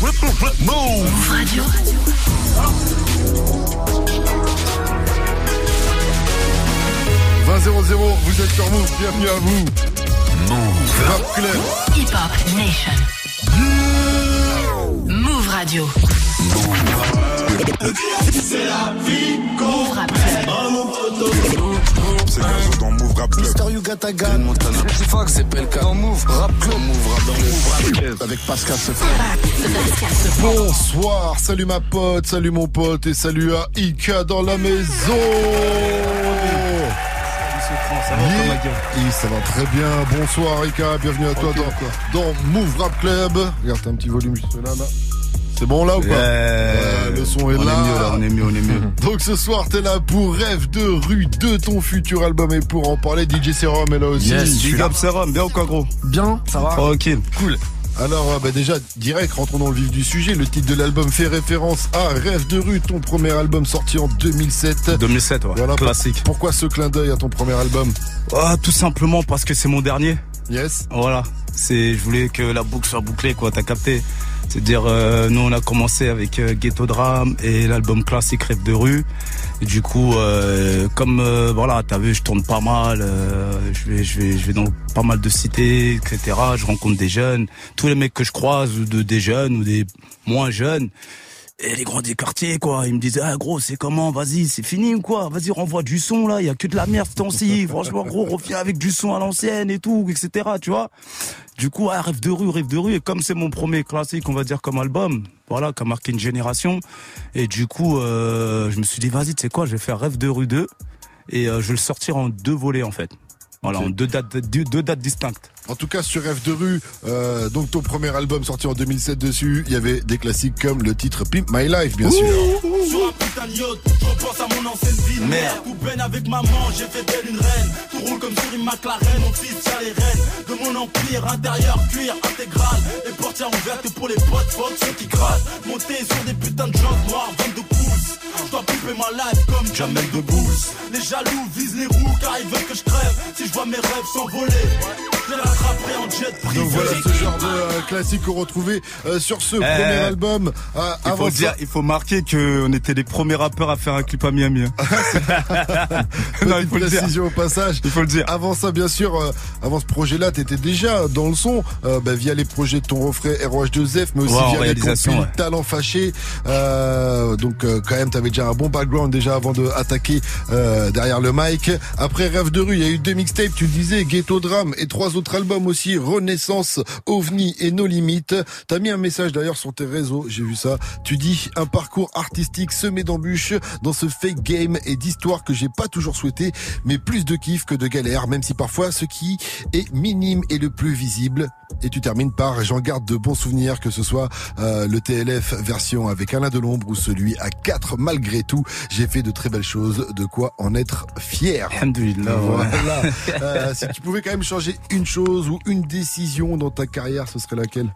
Move Radio. vous êtes sur Move, bienvenue à vous. Move. Rap Club. Hip Hop Nation. Move Radio. C'est la vie Move Rap Club. C'est Rap Club. Mister Yugatagan, Montana. Fox, c'est Pelka. Dans Move Rap Club. Move Rap dans Move Rap Club. Avec Pascal Sefran. Bonsoir, salut ma pote, salut mon pote et salut à Ika dans la maison. Ça va, Oui, ça va très bien. Bonsoir Ika, bienvenue à toi dans, dans Move Rap Club. Regarde, t'as un petit volume juste là, là. C'est bon là ou pas Ouais, Le son est on là. est mieux là, on est mieux, on est mieux. Donc ce soir, t'es là pour Rêve de rue de ton futur album et pour en parler, DJ Serum est là aussi. Big up Serum, bien ou quoi gros Bien, ça va Tranquille. Cool. Alors euh, bah, déjà, direct, rentrons dans le vif du sujet. Le titre de l'album fait référence à Rêve de rue, ton premier album sorti en 2007. 2007, ouais. Voilà, Classique. Pourquoi ce clin d'œil à ton premier album? Ah, tout simplement parce que c'est mon dernier. Yes. Voilà. C'est, je voulais que la boucle soit bouclée, quoi. T'as capté? C'est-à-dire, euh, nous, on a commencé avec euh, Ghetto Drame et l'album classique Rêve de rue. Et du coup, euh, comme euh, voilà, t'as vu, je tourne pas mal. euh, je vais, je vais, je vais dans pas mal de cités, etc. Je rencontre des jeunes, tous les mecs que je croise, de des jeunes ou des moins jeunes. Et les grands des quartiers, quoi, ils me disaient, ah gros, c'est comment, vas-y, c'est fini ou quoi? Vas-y, renvoie du son, là, il y a que de la merde ce temps-ci. Franchement, gros, reviens avec du son à l'ancienne et tout, etc., tu vois Du coup, ah, rêve de rue, rêve de rue. Et comme c'est mon premier classique, on va dire, comme album, voilà, qui a marqué une génération. Et du coup, euh, je me suis dit, vas-y, tu sais quoi, je vais faire rêve de rue 2. Et euh, je vais le sortir en deux volets, en fait. Voilà, en deux dates, deux, deux dates distinctes. En tout cas, sur Rêve de rue, euh, donc ton premier album sorti en 2007 dessus, il y avait des classiques comme le titre Pimp My Life, bien sûr. Putain de yacht, je repense à mon ancienne vie de merde. Peine avec maman, j'ai fait telle une reine. Tout roule comme sur une McLaren, mon fils tient les rênes de mon empire. Intérieur, cuir, intégral. Les portières ouvertes pour les potes, fuck ceux qui grattent. Monter sur des putains de jantes noires, 22 pouces. Je dois couper ma life comme Jamel de Bouze. Les jaloux visent les roues car ils veulent que je crève. Si je vois mes rêves s'envoler, je les rattraperai en jet privé. Donc voilà ce genre de euh, classique qu'on retrouvait euh, sur ce premier album. Euh, Il faut, dire, il faut marquer qu'on était les premiers rappeurs à faire un clip à Miami. hein. non, il faut le dire. au passage. Il faut le dire. Avant ça, bien sûr, euh, avant ce projet-là, t'étais déjà dans le son, euh, bah, via les projets de ton refrain ROH2F, mais aussi via les réalisation, compiles ouais. Talent Fâché. Euh, donc euh, quand même, t'avais déjà un bon background déjà avant de attaquer euh, derrière le mic. Après Rêve de rue, il y a eu deux mixtapes, tu le disais, Ghetto Drame et trois autres albums aussi, Renaissance, OVNI et No Limites. T'as mis un message d'ailleurs sur tes réseaux, j'ai vu ça. Tu dis un parcours artistique semé d'embûches dans ce fake game et d'histoires que j'ai pas toujours souhaité, mais plus de kiff que de galère, même si parfois ce qui est minime est le plus visible. Et tu termines par j'en garde de bons souvenirs, que ce soit euh, le TLF version avec Alain Delombre ou celui à 4 malgré tout. J'ai fait de très belles choses, de quoi en être fier. Ouais. Voilà. Euh, si tu pouvais quand même changer une chose ou une décision dans ta carrière, ce serait laquelle?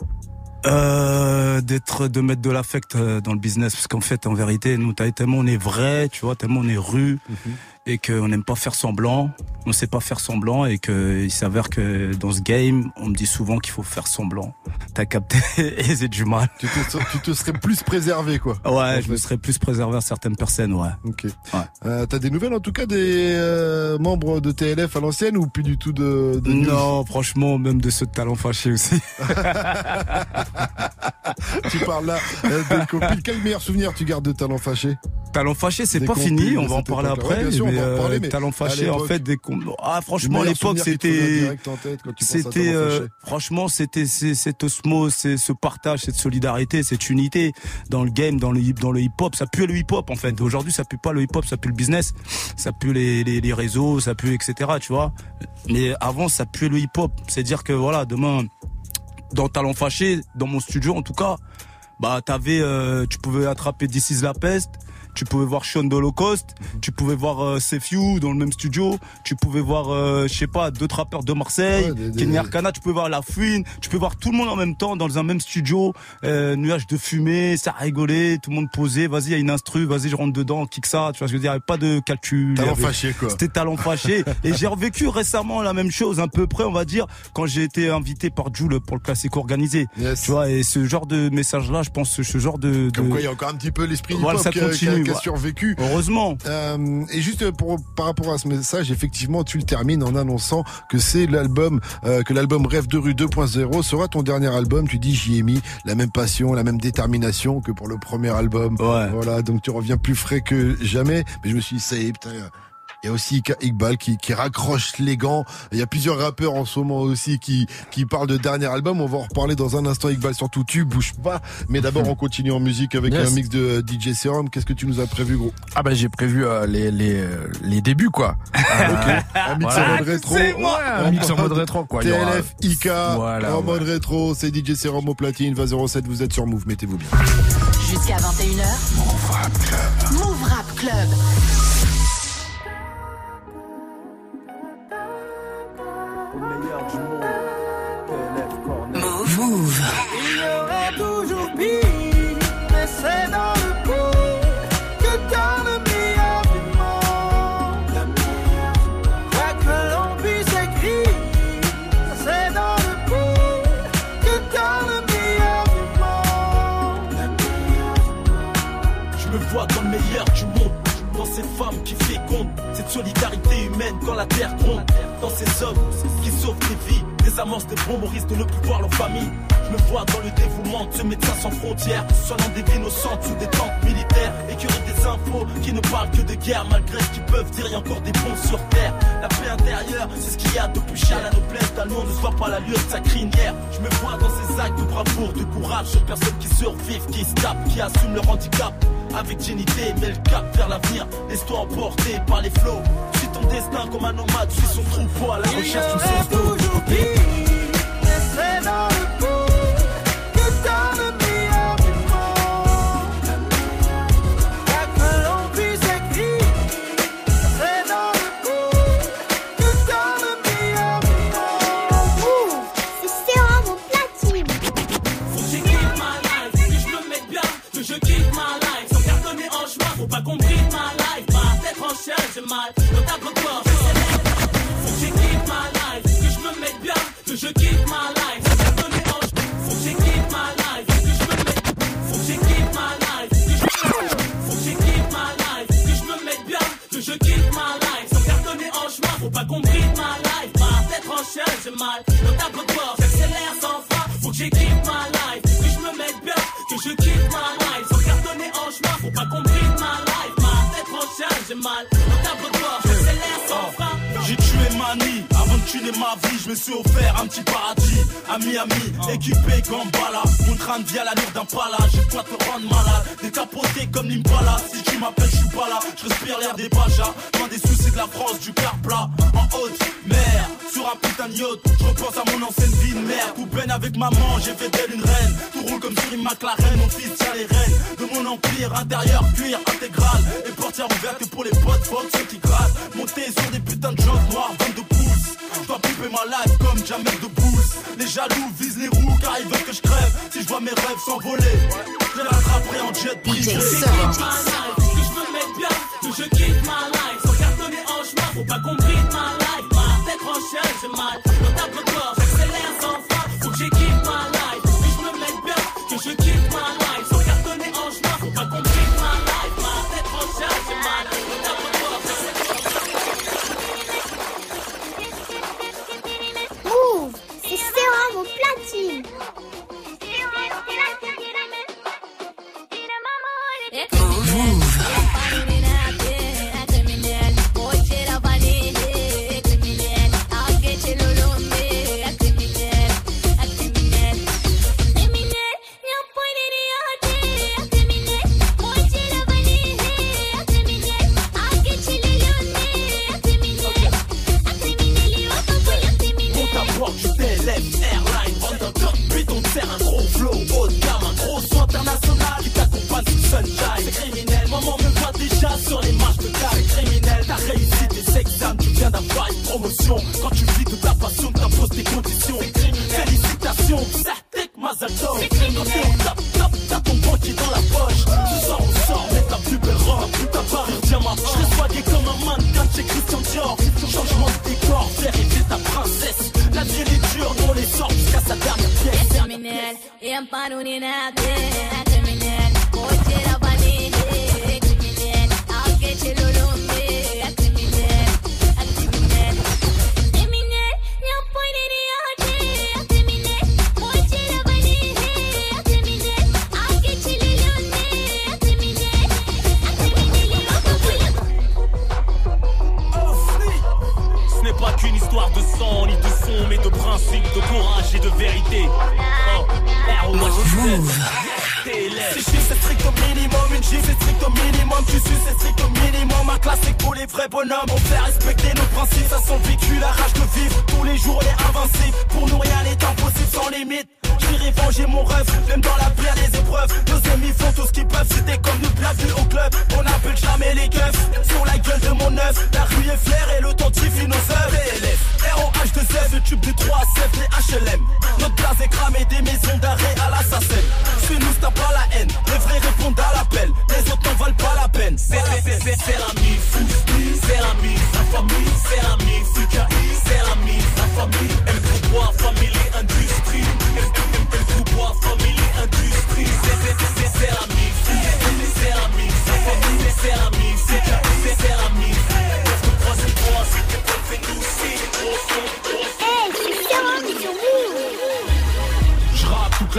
Euh, d'être de mettre de l'affect euh, dans le business. Parce qu'en fait en vérité nous tellement on est vrai tu vois tellement on est rue et qu'on n'aime pas faire semblant on sait pas faire semblant et que il s'avère que dans ce game on me dit souvent qu'il faut faire semblant t'as capté? Et c'est du mal tu te, tu te serais plus préservé, quoi. ouais je fait. me serais plus préservé à certaines personnes ouais Ok. Ouais. Euh, T'as des nouvelles en tout cas des euh, membres de TLF à l'ancienne ou plus du tout de, de non franchement même de ce talent fâché aussi Tu parles là euh, des. Quel meilleur souvenir tu gardes de talent fâché? Talent fâché c'est pas fini de on va en parler après Ouais, sûr, mais, parler, euh, mais talent fâché en fait des ah franchement à l'époque c'était C'était euh, franchement c'était cette osmose, c'est ce partage, cette solidarité, cette unité dans le game, dans le hip dans le hip hop. Ça pue le hip hop en fait. Aujourd'hui ça pue pas le hip hop, ça pue le business, ça pue les, les, les réseaux, ça pue etc. Tu vois. Mais avant ça pue le hip hop. C'est dire que voilà demain dans Talent Fâché, dans mon studio en tout cas, bah t'avais, euh, tu pouvais attraper is la peste. Tu pouvais voir Sean d'Holocaust, tu pouvais voir euh, Sefiu dans le même studio, tu pouvais voir, euh, je sais pas, deux trappeurs de Marseille, Ouais, des- des- Kenny Arcana, tu pouvais voir La Fouine, tu peux voir tout le monde en même temps dans un même studio, euh, nuage de fumée, ça rigolait, tout le monde posait, vas-y, il y a une instru, vas-y, je rentre dedans, kick ça, tu vois, je veux dire, il y avait pas de calcul. Talent avait- fâché, quoi. C'était talent fâché. Et j'ai revécu récemment la même chose, un peu près, on va dire, quand j'ai été invité par Jules pour le classique organisé. Yes. Tu vois, et ce genre de message-là, je pense, ce genre de, Comme de- quoi, il y a encore un petit peu l'esprit Voilà, ça continue, qui a ouais. survécu. heureusement. Euh, et juste pour par rapport à ce message, effectivement, tu le termines en annonçant que c'est l'album, euh, que l'album Rêve de rue 2.0 sera ton dernier album. Tu dis j'y ai mis la même passion, la même détermination que pour le premier album. Ouais. Voilà, donc tu reviens plus frais que jamais. Mais je me suis dit ça y est, putain. Il y a aussi Ika- Iqbal qui, qui raccroche les gants. Il y a plusieurs rappeurs en ce moment aussi qui, qui parlent de dernier album. On va en reparler dans un instant. Iqbal, surtout tu, bouge pas. Mais d'abord, on continue en musique avec Yes. un mix de euh, DJ Serum. Qu'est-ce que tu nous as prévu, gros? Ah bah j'ai prévu euh, les, les, euh, les débuts quoi. Un mix Voilà. en mode rétro. C'est moi. un mix en mode rétro quoi. TLF, IK, Voilà, en ouais. mode rétro, c'est DJ Serum au platine, 2007, vous êtes sur Move, mettez-vous bien. Jusqu'à 21h. Move Rap Club. Move Rap Club. Ces femmes qui fécondent, cette solidarité humaine quand la terre gronde. Dans ces hommes qui sauvent des vies, des amorces des bons risque de ne plus voir leur famille. Je me vois dans le dévouement de ce médecin sans frontières, soignant des vies innocentes sous des tentes militaires. Écurie des infos qui ne parlent que de guerre, malgré ce qu'ils peuvent dire, il y a encore des bons sur terre. La paix intérieure, c'est ce qu'il y a de plus cher. La noblesse d'un nom ne se voit pas la lueur de sa crinière. Je me vois dans ces actes de bravoure, de courage, sur personnes qui survivent, qui se tapent, qui assument leur handicap. Avec dignité, mets le cap vers l'avenir. Laisse-toi emporter par les flots. Suis ton destin comme un nomade, suis son troupeau à la recherche toujours pire, mais dans le coup mal, le tableau j'accélère. Faut que j'équipe ma life, que je me mette bien, que je kiffe ma life. Je me mette. Faut Faut que j'équipe ma life, que je me mette bien, que je kiffe ma life. Sans cartonner en chemin, faut pas qu'on ma life. Ma tête en chien, j'ai mal, de bord, j'accélère sans. Faut que j'équipe ma life, que je me mette bien, que je kiffe ma life. Sans cartonner en chemin, faut pas qu'on ma life. Ma tête en chien, j'ai mal, J'ai tué Mani, tuer ma vie, je me suis offert un petit paradis à Miami, équipé Gambala. Mon crâne via la d'un pala, j'ai de quoi te rendre malade. Décapoté comme l'Impala, si tu m'appelles, je suis pas là. Je respire l'air des Bajas, loin des soucis de la France, du car plat. En haute mer, sur un putain de yacht, je repense à mon ancienne vie de mère. Tout peine avec maman, j'ai fait d'elle une reine. Tout roule comme sur une McLaren, mon fils tient les rênes de mon empire. Intérieur, cuir intégral, et portière ouverte pour les potes, fuck ceux qui grattent. Monter sur des putains de jantes noires, 22 pouces. Dois couper ma life comme Jamel de Boost. Les jaloux visent les roues car ils veulent que je crève. Si je vois mes rêves s'envoler, je les rattraperai en jet privé. Que je me mette bien, que je kiffe ma life. Sans cartonner en chemin, faut pas qu'on bride ma life. Ma tête en chien, j'ai mal. Tableau de bord, j'accélère sans frein. Faut que j'équipe ma life. Que je me mette bien, que je kiffe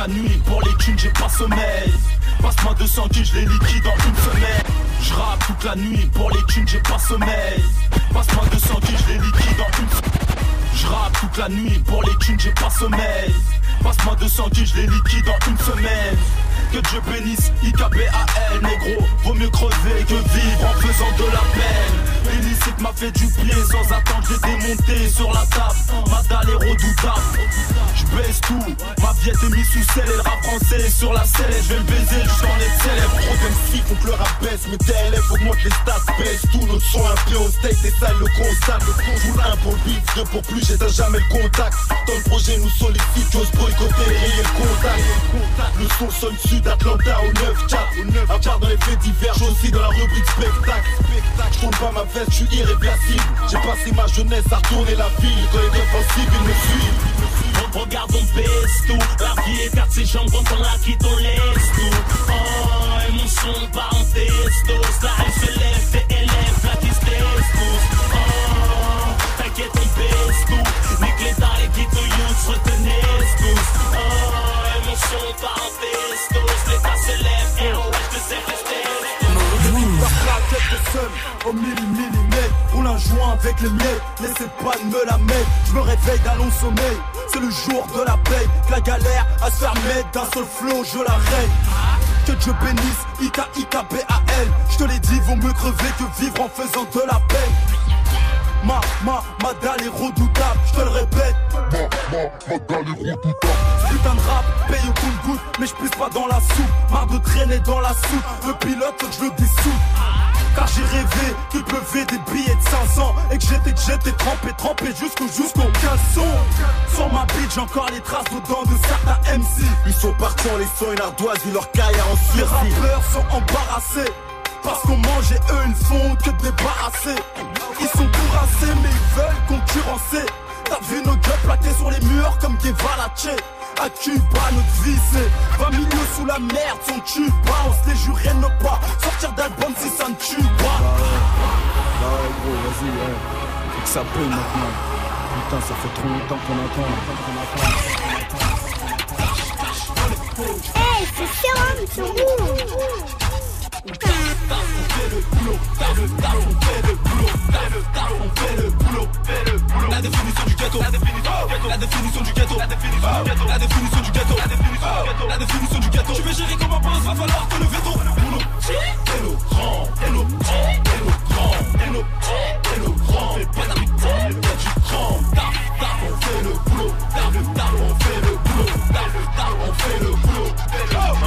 la nuit pour les thunes, j'ai pas sommeil. Passe-moi 200 kills, je les liquide en une semaine. Je toute la nuit pour les thunes, j'ai pas sommeil. Passe-moi 200 kills, je les liquide en une semaine. Je toute la nuit pour les thunes, j'ai pas sommeil. Passe-moi 200 kills, je les liquide en une semaine. Que Dieu bénisse IKBAL, négro. Vaut mieux crever que vivre en faisant de la peine. L'illicite m'a fait du pied sans attendre, j'ai démonté sur la table. Ma dalle est redoutable. Je baisse tout, ma vie est mise sous scelle et le rap est sur la selle. Je vais le baiser jusqu'en être célèbre. Trop d'MC font que le baisse, mais TLF augmente les stats, baisse Tous nos sons un peu au steak, c'est ça le constat. Joue un pour le beat, deux pour plus, j'éteins jamais le contact. Dans le projet, nous sollicite, j'ose boycotter, rayer le contact. Le son sonne sud, Atlanta au 9 chat. À part dans les faits divers, aussi dans la rubrique spectacle. Je tourne pas ma veste, je suis irréversible. J'ai passé ma jeunesse à retourner la ville. Quand les défensifs, ils me suivent. Regarde, on baisse tout. La vie est perd ses jambes quand on la quitte, on laisse tout. Oh, et mon son part en testos. Là, elle se lève, tes élèves, là qui se taisent tous. Oh, t'inquiète, on baisse tout. Nique les dards, les guides, youths, retenez tous. Oh, et mon son part en testos. L'état se lève, ROH de Z, Par plaquette de seum au millimètre Roule un joint avec les miettes Laissez pas de me la mettre Je me réveille d'un long sommeil. C'est le jour de la paix Que la galère à se faire mettre D'un seul flot je la règne que Dieu bénisse, Ika Ika B-A-L Je te l'ai dit, vaut mieux crever que vivre en faisant de la peine Ma, ma, ma dalle est redoutable, je te le répète. Ma, ma, ma dalle est redoutable. Putain de rap paye au compte-goutte Mais je pisse pas dans la soupe. Marre de traîner dans la soupe Le pilote je le dessous car j'ai rêvé qu'il pleuvait des billets de 500 Et que j'étais, j'étais trempé, trempé jusqu'au, jusqu'au caleçon. Sur ma bite j'ai encore les traces dedans de certains MC Ils sont partis en laissant une ardoise vu leur carrière en sursis. Les rappeurs sont embarrassés parce qu'on mange et eux ils ne font que débarrasser Ils sont courassés mais ils veulent concurrencer T'as vu nos gueules plaqués sur les murs comme Guevara à Cuba, notre vie c'est 20 milieux sous la merde, son Cuba On se les jurait ne pas sortir d'album si ça ne tue pas Bah ouais gros, vas-y, ouais. Faut que ça paye maintenant. Putain, ça fait trop longtemps qu'on attend. qu'on attend. Hey, c'est sur La définition du ghetto, la définition du ghetto, la définition du ghetto, la définition du ghetto, la définition du ghetto. Tu veux gérer comme un boss, va falloir te le du boulot. Fait le boulot.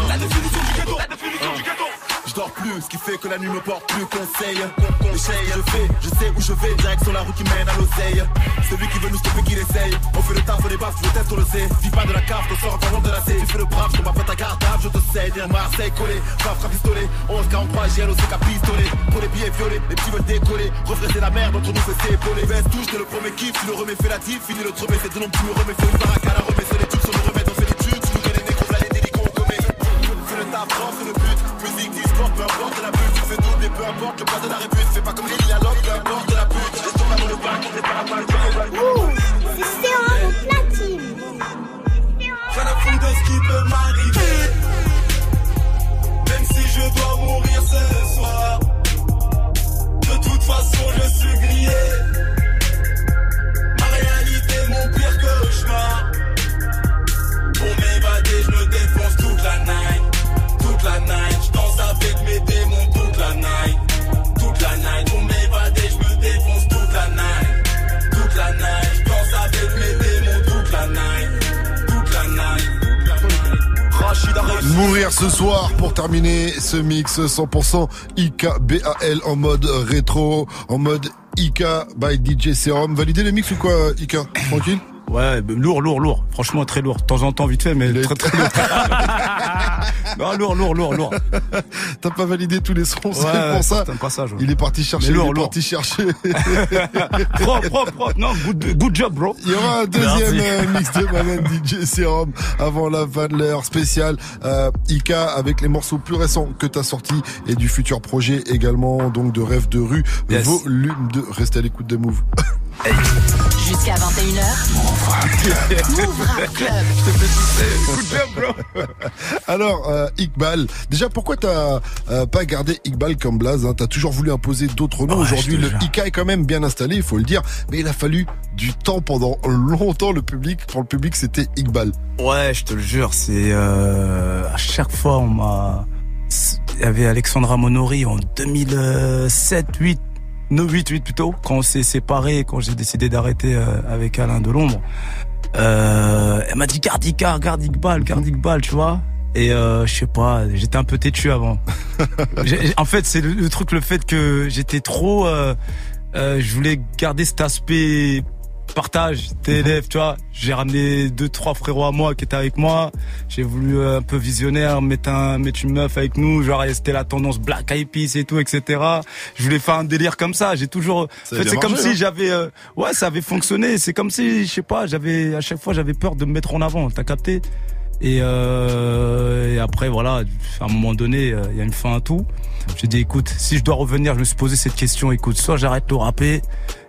La définition du ghetto, la définition du ghetto. Je plus, ce qui fait que la nuit me porte plus conseil. Conseil, je fais, je sais où je vais, direction la route qui mène à l'oseille. Celui qui veut nous stopper, qu'il essaye. On fait le taf, on les baffes, je teste, on le sait. Dis pas de la cave, te sors encore de la C. Tu fais le brave, je m'appelle ta garde je te sais. Dire Marseille collé, frappe, frappe pistolet. 11, 43, j'ai l'OC qu'à pistolet. Pour les billets violets, les petits veulent décoller. Refrainer la merde, entre nous c'est épauler. Veste touche, t'es le premier kiff, tu le remets, fais la tif. Fini le tremé, c'est de nom, tu me remets, fais une baraque à la remets, c'est les tubes, sur le remède, on fait les tu nous ce du sport, peu importe la pute. Tu fais double et peu importe le poids de la répute. Fais pas comme Lily à l'homme, peu importe la pute. Laisse tomber dans le bac, terminer ce mix 100% IKBAL en mode rétro, en mode IK by DJ Serum. Validé le mix ou quoi, IK Tranquille? Ouais, lourd, lourd, lourd. Franchement, très lourd. De temps en temps, vite fait, mais très, très lourd. non, lourd, lourd, lourd, lourd. T'as pas validé tous les sons, c'est pour ça. passage. ouais. Il est parti chercher, lourd, il est lourd. parti chercher. propre, propre, propre. Non, good, good job, bro. Il y aura un deuxième euh, mix de Maman DJ Serum avant la fin de l'heure spéciale euh, Ika avec les morceaux plus récents que t'as sortis et du futur projet également donc de Rêve de rue Yes. volume 2 restez à l'écoute de Move Jusqu'à 21h. Move Rap Club. Good job, bro. alors euh, Iqbal déjà pourquoi t'as euh, pas gardé Iqbal comme blaze hein? T'as toujours voulu imposer d'autres noms Ouais, aujourd'hui je te le. Ika est quand même bien installé il faut le dire mais il a fallu du temps pendant longtemps le public pour le public c'était Iqbal Ouais, je te le jure, c'est euh, à chaque fois on m'a. Il y avait Alexandra Monori en 2007, 8, non 8, 8 plutôt, quand on s'est séparés, quand j'ai décidé d'arrêter euh, avec Alain Delombre. Euh, elle m'a dit garde Icar, garde Iqbal, garde Iqbal, tu vois. Et euh, je sais pas, j'étais un peu têtu avant. En fait, c'est le, le truc, le fait que j'étais trop. euh, euh, je voulais garder cet aspect partage, TLF, tu vois. J'ai ramené deux, trois frérots à moi qui étaient avec moi. J'ai voulu euh, un peu visionnaire, mettre, un, mettre une meuf avec nous. Genre, c'était la tendance Black Eyed Peas et tout, etc. Je voulais faire un délire comme ça. J'ai toujours. Ça en a fait, bien c'est comme si hein. j'avais. euh, ouais, ça avait fonctionné. C'est comme si, je sais pas, j'avais à chaque fois j'avais peur de me mettre en avant. T'as capté? Et, euh, et après, voilà, à un moment donné, euh, il y a une fin à tout. J'ai dit, écoute, si je dois revenir, je me suis posé cette question. Écoute, soit j'arrête le rapper,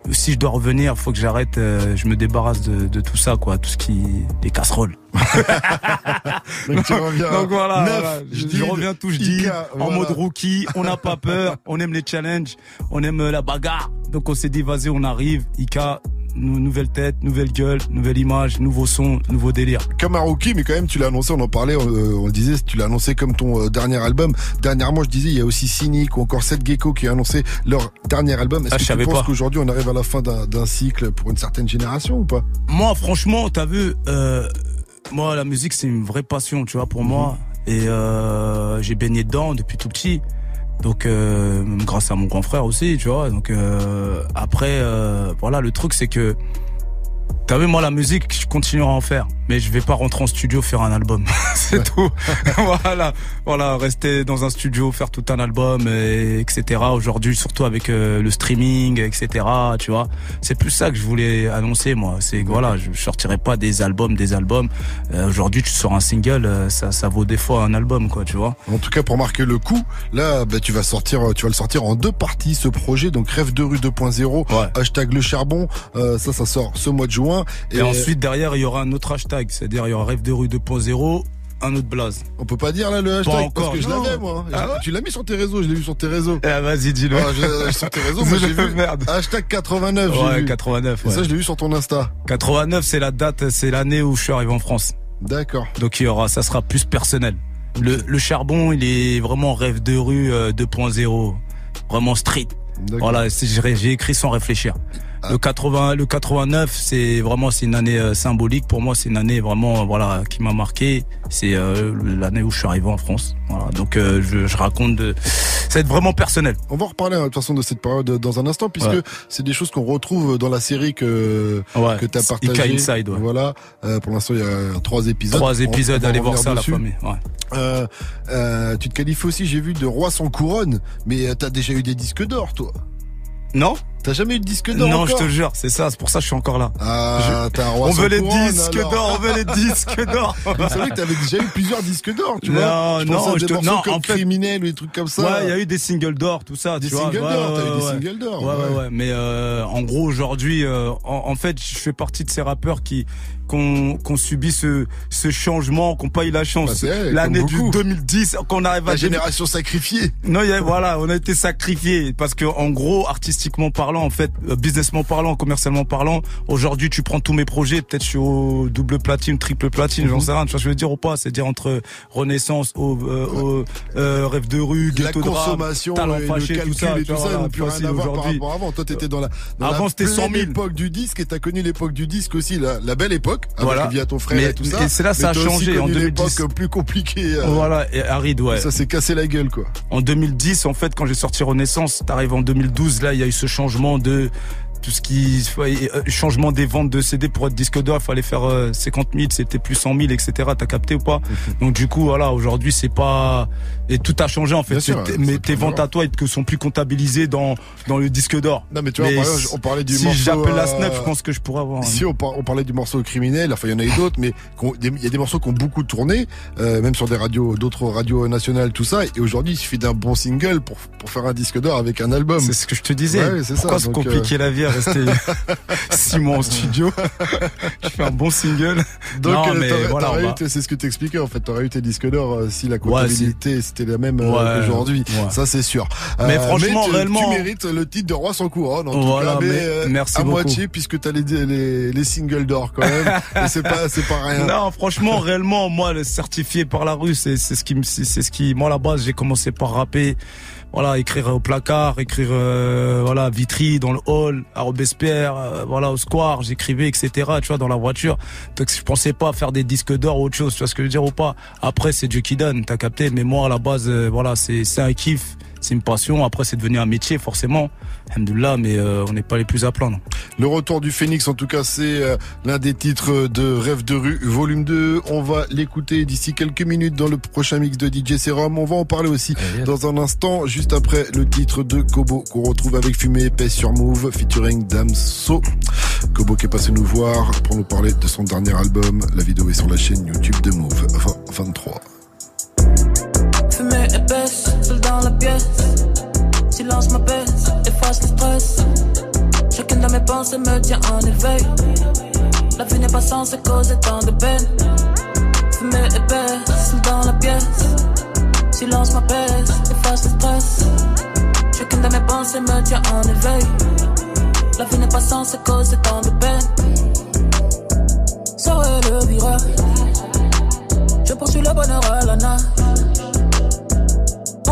ou si je dois revenir, faut que j'arrête, euh, je me débarrasse de, de tout ça, quoi, tout ce qui, les casseroles. donc tu reviens Donc voilà, neuf, voilà. je, dis, je reviens tout, je dis, en mode rookie, on n'a pas peur, on aime les challenges, on aime euh, la bagarre. Donc on s'est dit, vas-y, on arrive, Ika, nouvelle tête, nouvelle gueule, nouvelle image, nouveau son, nouveau délire. rookie, mais quand même, tu l'as annoncé, on en parlait, euh, on le disait, tu l'as annoncé comme ton euh, dernier album. Dernièrement, je disais, il y a aussi Cynic ou encore Seth Gecko qui a annoncé leur dernier album. Est-ce Ah, que je tu penses qu'aujourd'hui, on arrive à la fin d'un cycle pour une certaine génération ou pas? Moi, franchement, t'as vu, euh, moi, la musique, c'est une vraie passion, tu vois, pour moi. Et euh, j'ai baigné dedans depuis tout petit. Donc, euh, grâce à mon grand frère aussi, tu vois. Donc, euh, après, euh, voilà, le truc, c'est que, t'as vu, moi, la musique, je continuerai à en faire. Mais je vais pas rentrer en studio faire un album. c'est tout. voilà, voilà, rester dans un studio, faire tout un album, et, etc. Aujourd'hui, surtout avec euh, le streaming, etc. Tu vois, c'est plus ça que je voulais annoncer, moi. C'est voilà, je sortirai pas des albums, des albums. Euh, Aujourd'hui, tu sors un single, euh, ça, ça vaut des fois un album, quoi, tu vois. En tout cas, pour marquer le coup, là, bah, tu vas sortir, tu vas le sortir en deux parties, ce projet. Donc, Rêve de rue 2.0, Ouais. hashtag le charbon. euh, ça, ça sort ce mois de juin. Et, ensuite, derrière, il y aura un autre hashtag, c'est-à-dire il y aura Rêve de rue 2.0, un autre blaze. on peut pas dire là le hashtag encore, parce que je l'avais moi. Ah ouais tu l'as mis sur tes réseaux, je l'ai vu sur tes réseaux. Eh, vas-y, dis-le. Ah, sur tes réseaux, moi j'ai vu. Merde. Hashtag 89, j'ai Ouais, vu. 89, Et ouais. ça, je l'ai vu sur ton Insta. 89, c'est la date, c'est l'année où je suis arrivé en France. D'accord. Donc il y aura, ça sera plus personnel. Le, le charbon, il est vraiment rêve de rue euh, 2.0, vraiment street. Voilà, j'ai écrit sans réfléchir. Ah. Le 80, le 89, c'est vraiment c'est une année euh, symbolique pour moi. C'est une année vraiment euh, voilà qui m'a marqué. C'est euh, l'année où je suis arrivé en France. Voilà, donc euh, je, je raconte de, ça va être vraiment personnel. On va en reparler hein, de toute façon de cette période euh, dans un instant puisque Ouais. c'est des choses qu'on retrouve dans la série que Ouais. que t'as Ika partagé. Inside, ouais. Voilà. Euh, pour l'instant, il y a trois épisodes. Trois épisodes, on allez voir ça, la dessus. famille. Ouais. Euh, euh, tu te qualifies aussi, j'ai vu, de roi sans couronne, mais t'as déjà eu des disques d'or, toi? Non? T'as jamais eu de disque d'or Non, je te jure, c'est ça, c'est pour ça que je suis encore là. Ah, t'es un roi On veut les disques d'or, on veut les disques d'or. C'est vrai que t'avais déjà eu plusieurs disques d'or, tu Non, vois. Je non, à je des te- non, comme en fait- criminel ou des trucs comme ça. Ouais, il y a eu des singles d'or, tout ça. Des tu singles Ouais, d'or, t'as ouais, eu des ouais. singles d'or, Ouais, ouais, ouais. ouais. Mais euh, en gros, aujourd'hui, euh, en, en fait, je fais partie de ces rappeurs qui qu'on qu'on subit ce ce changement, qu'on pas eu la Bah, chance. vrai, L'année du beaucoup. 2010, qu'on arrive à La 2000 génération sacrifiée. non, y a- voilà, on a été sacrifié parce que en gros, artistiquement parlant, en fait, euh, businessment parlant, commercialement parlant, aujourd'hui, tu prends tous mes projets, peut-être je suis au double platine, triple platine, Mhm. j'en sais rien. Tu vois ce que je veux dire ou pas C'est dire entre Renaissance, au, euh, au euh, rêve de rue, La ghetto drame, consommation talent et le calcul tout ça, et tout ça voilà, n'ont plus tu vois, rien c'est à voir par aujourd'hui. rapport à avant. Toi, t'étais dans la, dans Avant, la c'était 100 000. pleine époque du disque et t'as connu l'époque du disque aussi, la, la belle époque, avec Voilà. via ton frère Mais- et tout ça. et c'est là, ça a changé en connu 2010. l'époque plus compliquée. euh, Voilà, et Aride, ouais. Ça s'est cassé la gueule, quoi. En 2010, en fait, quand j'ai sorti Renaissance, t'arrives en 2012, là, il y a eu ce changement de tout ce qui euh, changement des ventes de CD pour être disque d'or, il fallait faire euh, 50 000, c'était plus 100 000, etc. T'as capté ou pas Mhm. Donc du coup, voilà, aujourd'hui, c'est pas et tout a changé en fait. Sûr, mais ça tes ventes à toi, ne sont plus comptabilisées dans dans le disque d'or. Non, mais tu vois, on parlait du si morceau, j'appelle la euh, Snap, je pense que je pourrais avoir. Si on, par- on parlait du morceau criminel, enfin il y en a eu d'autres, mais il y a des morceaux qui ont beaucoup tourné, euh, même sur des radios, d'autres radios nationales, tout ça. Et aujourd'hui, il suffit d'un bon single pour pour faire un disque d'or avec un album. C'est ce que je te disais. Ouais, c'est ça, Pourquoi se donc, compliquer euh, la vie à rester six mois en studio Je fais un bon single. Donc non, euh, mais voilà, va- c'est ce que t'expliquais en fait. T'aurais eu tes disques d'or euh, si la comptabilité c'était la même euh, Ouais, qu'aujourd'hui. ouais. Ça c'est sûr. Mais franchement, tu, réellement- tu mérites le titre de roi sans couronne. En tout Voilà, cas, mais, mais- euh, merci à beaucoup. moitié puisque t'as les, les les singles d'or quand même. C'est pas c'est pas rien. Non, franchement, réellement, moi, le certifié par la rue, c'est c'est ce qui c'est c'est ce qui, moi, à la base, j'ai commencé par rapper. Voilà, écrire au placard, écrire, euh, voilà, Vitry, dans le hall, à Robespierre, euh, voilà, au square, j'écrivais, etc., tu vois, dans la voiture. Donc, je pensais pas faire des disques d'or ou autre chose, tu vois ce que je veux dire ou pas. Après, c'est Dieu qui donne, t'as capté, mais moi, à la base, euh, voilà, c'est, c'est un kiff, c'est une passion. Après, c'est devenu un métier, forcément. Alhamdoulilah, mais euh, on n'est pas les plus à plaindre. Le retour du Phénix, en tout cas, c'est euh, l'un des titres de Rêve de rue, volume 2. On va l'écouter d'ici quelques minutes dans le prochain mix de DJ Serum. On va en parler aussi dans un instant, juste après le titre de Kobo qu'on retrouve avec Fumée épaisse sur Move, featuring Damso. Kobo qui est passé nous voir pour nous parler de son dernier album. La vidéo est sur la chaîne YouTube de Move, enfin 23. Fumée épaisse, seul dans la pièce. Silence m'apaise, efface le stress. Chacune de mes pensées me tient en éveil. La vie n'est pas censée causer tant de peine. Fumée épaisse, seul dans la pièce. Silence m'apaise, efface le stress. Chacune de mes pensées me tient en éveil. La vie n'est pas censée causer tant de peine. Serait le virage. Je poursuis le bonheur à la.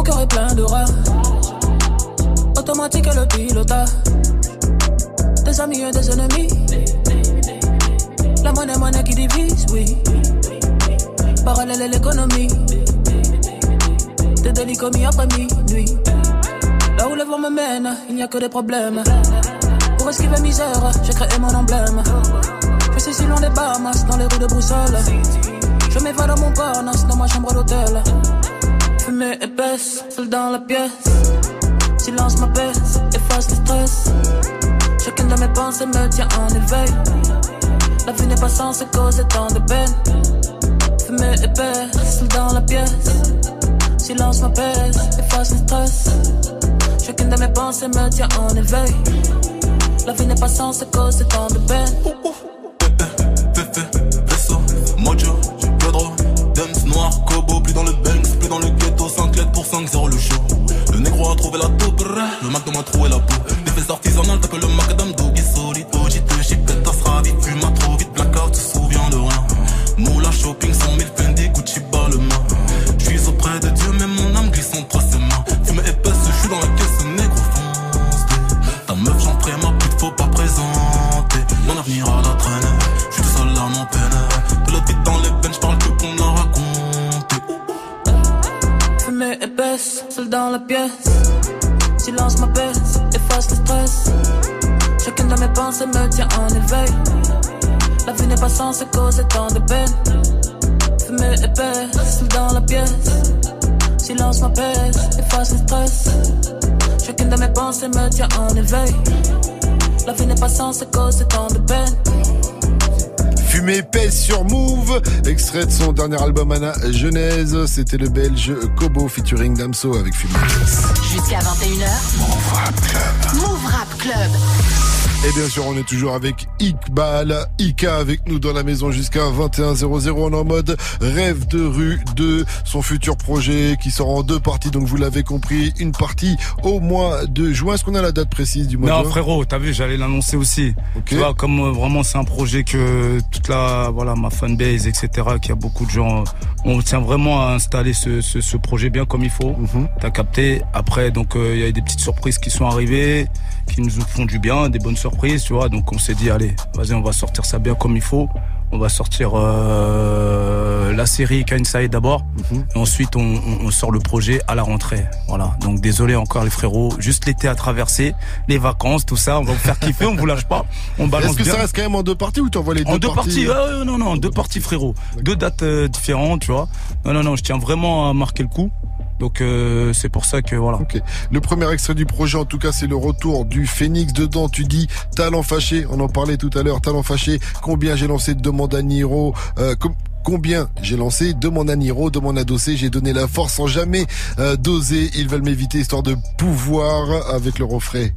Cœur est plein rage. Automatique et le pilotage. Des amis et des ennemis. La monnaie, monnaie qui divise, oui. Parallèle à l'économie. Des délits commis après minuit. Là où le vent me mène, il n'y a que des problèmes. Pour esquiver misère, j'ai créé mon emblème. Je suis si loin des Bahamas, dans les rues de Bruxelles. Je m'évade dans mon parnasse, dans ma chambre d'hôtel. Fumée épaisse, seul dans la pièce. Silence m'apaise, efface le stress. Chacune de mes pensées me tient en éveil. La vie n'est pas censée causer tant de peine. Fumée épaisse, seul dans la pièce. Silence m'apaise, efface le stress. Chacune de mes pensées me tient en éveil. La vie n'est pas censée causer tant de peine. 5 lettres pour 5 0 le show. Le négro a trouvé la taupe, le Mac m'a trouvé la peau. Des fesses artisanales, t'as que le macadam doggy solide, te chipette, ta sera vite, fume trop vite, blackout, tu te souviens de rien. Moula shopping, 100 000 Fendi, dans la pièce. Silence m'apaise, efface le stress. Chacune de mes pensées me tient en éveil. La vie n'est pas censée causer tant de peine. Fumée épaisse, dans la pièce. silence m'apaise, efface le stress. Chacune de mes pensées me tient en éveil. La vie n'est pas sans ses causes et tant de peine. Fumée pèse sur Move, extrait de son dernier album Anna Genèse, c'était le belge Kobo featuring Damso avec Fumée. Jusqu'à 21h. Move Rap Club. Move Rap Club. Et bien sûr, on est toujours avec Iqbal, Ika avec nous dans la maison jusqu'à 21h00. On est en mode rêve de rue de son futur projet qui sort en deux parties. Donc vous l'avez compris, une partie au mois de juin. Est-ce qu'on a la date précise du mois non, de juin frérot, t'as vu, j'allais l'annoncer aussi. Tu vois, comme euh, vraiment c'est un projet que toute la, voilà, ma fanbase, etc., qu'il y a beaucoup de gens, euh, on tient vraiment à installer ce, ce, ce projet bien comme il faut. Mhm. T'as capté. Après, donc, euh, il y a des petites surprises qui sont arrivées, qui nous font du bien, des bonnes surprises, tu vois. Donc, on s'est dit, allez, vas-y, on va sortir ça bien comme il faut. On va sortir euh, la série Kainside d'abord. Mhm. Et ensuite, on, on- on sort le projet à la rentrée. Voilà. Donc, désolé encore les frérots. Juste l'été à traverser, les vacances, tout ça. On va vous faire kiffer, on vous lâche pas. On balance Est-ce que bien. ça reste quand même en deux parties ou t'envoies les deux En deux parties, non, non, deux parties, frérot. Deux dates euh, différentes, tu vois. Non, non, non, je tiens vraiment à marquer le coup. Donc, euh, c'est pour ça que, voilà. Le premier extrait du projet, en tout cas, c'est le retour du Phoenix. Dedans, tu dis talent fâché. On en parlait tout à l'heure. Talent fâché. Combien j'ai lancé de demandes à euh, com- Combien j'ai lancé demande à Niro, demande à Dossé. J'ai donné la force sans jamais euh, doser. Ils veulent m'éviter histoire de pouvoir avec le refrain.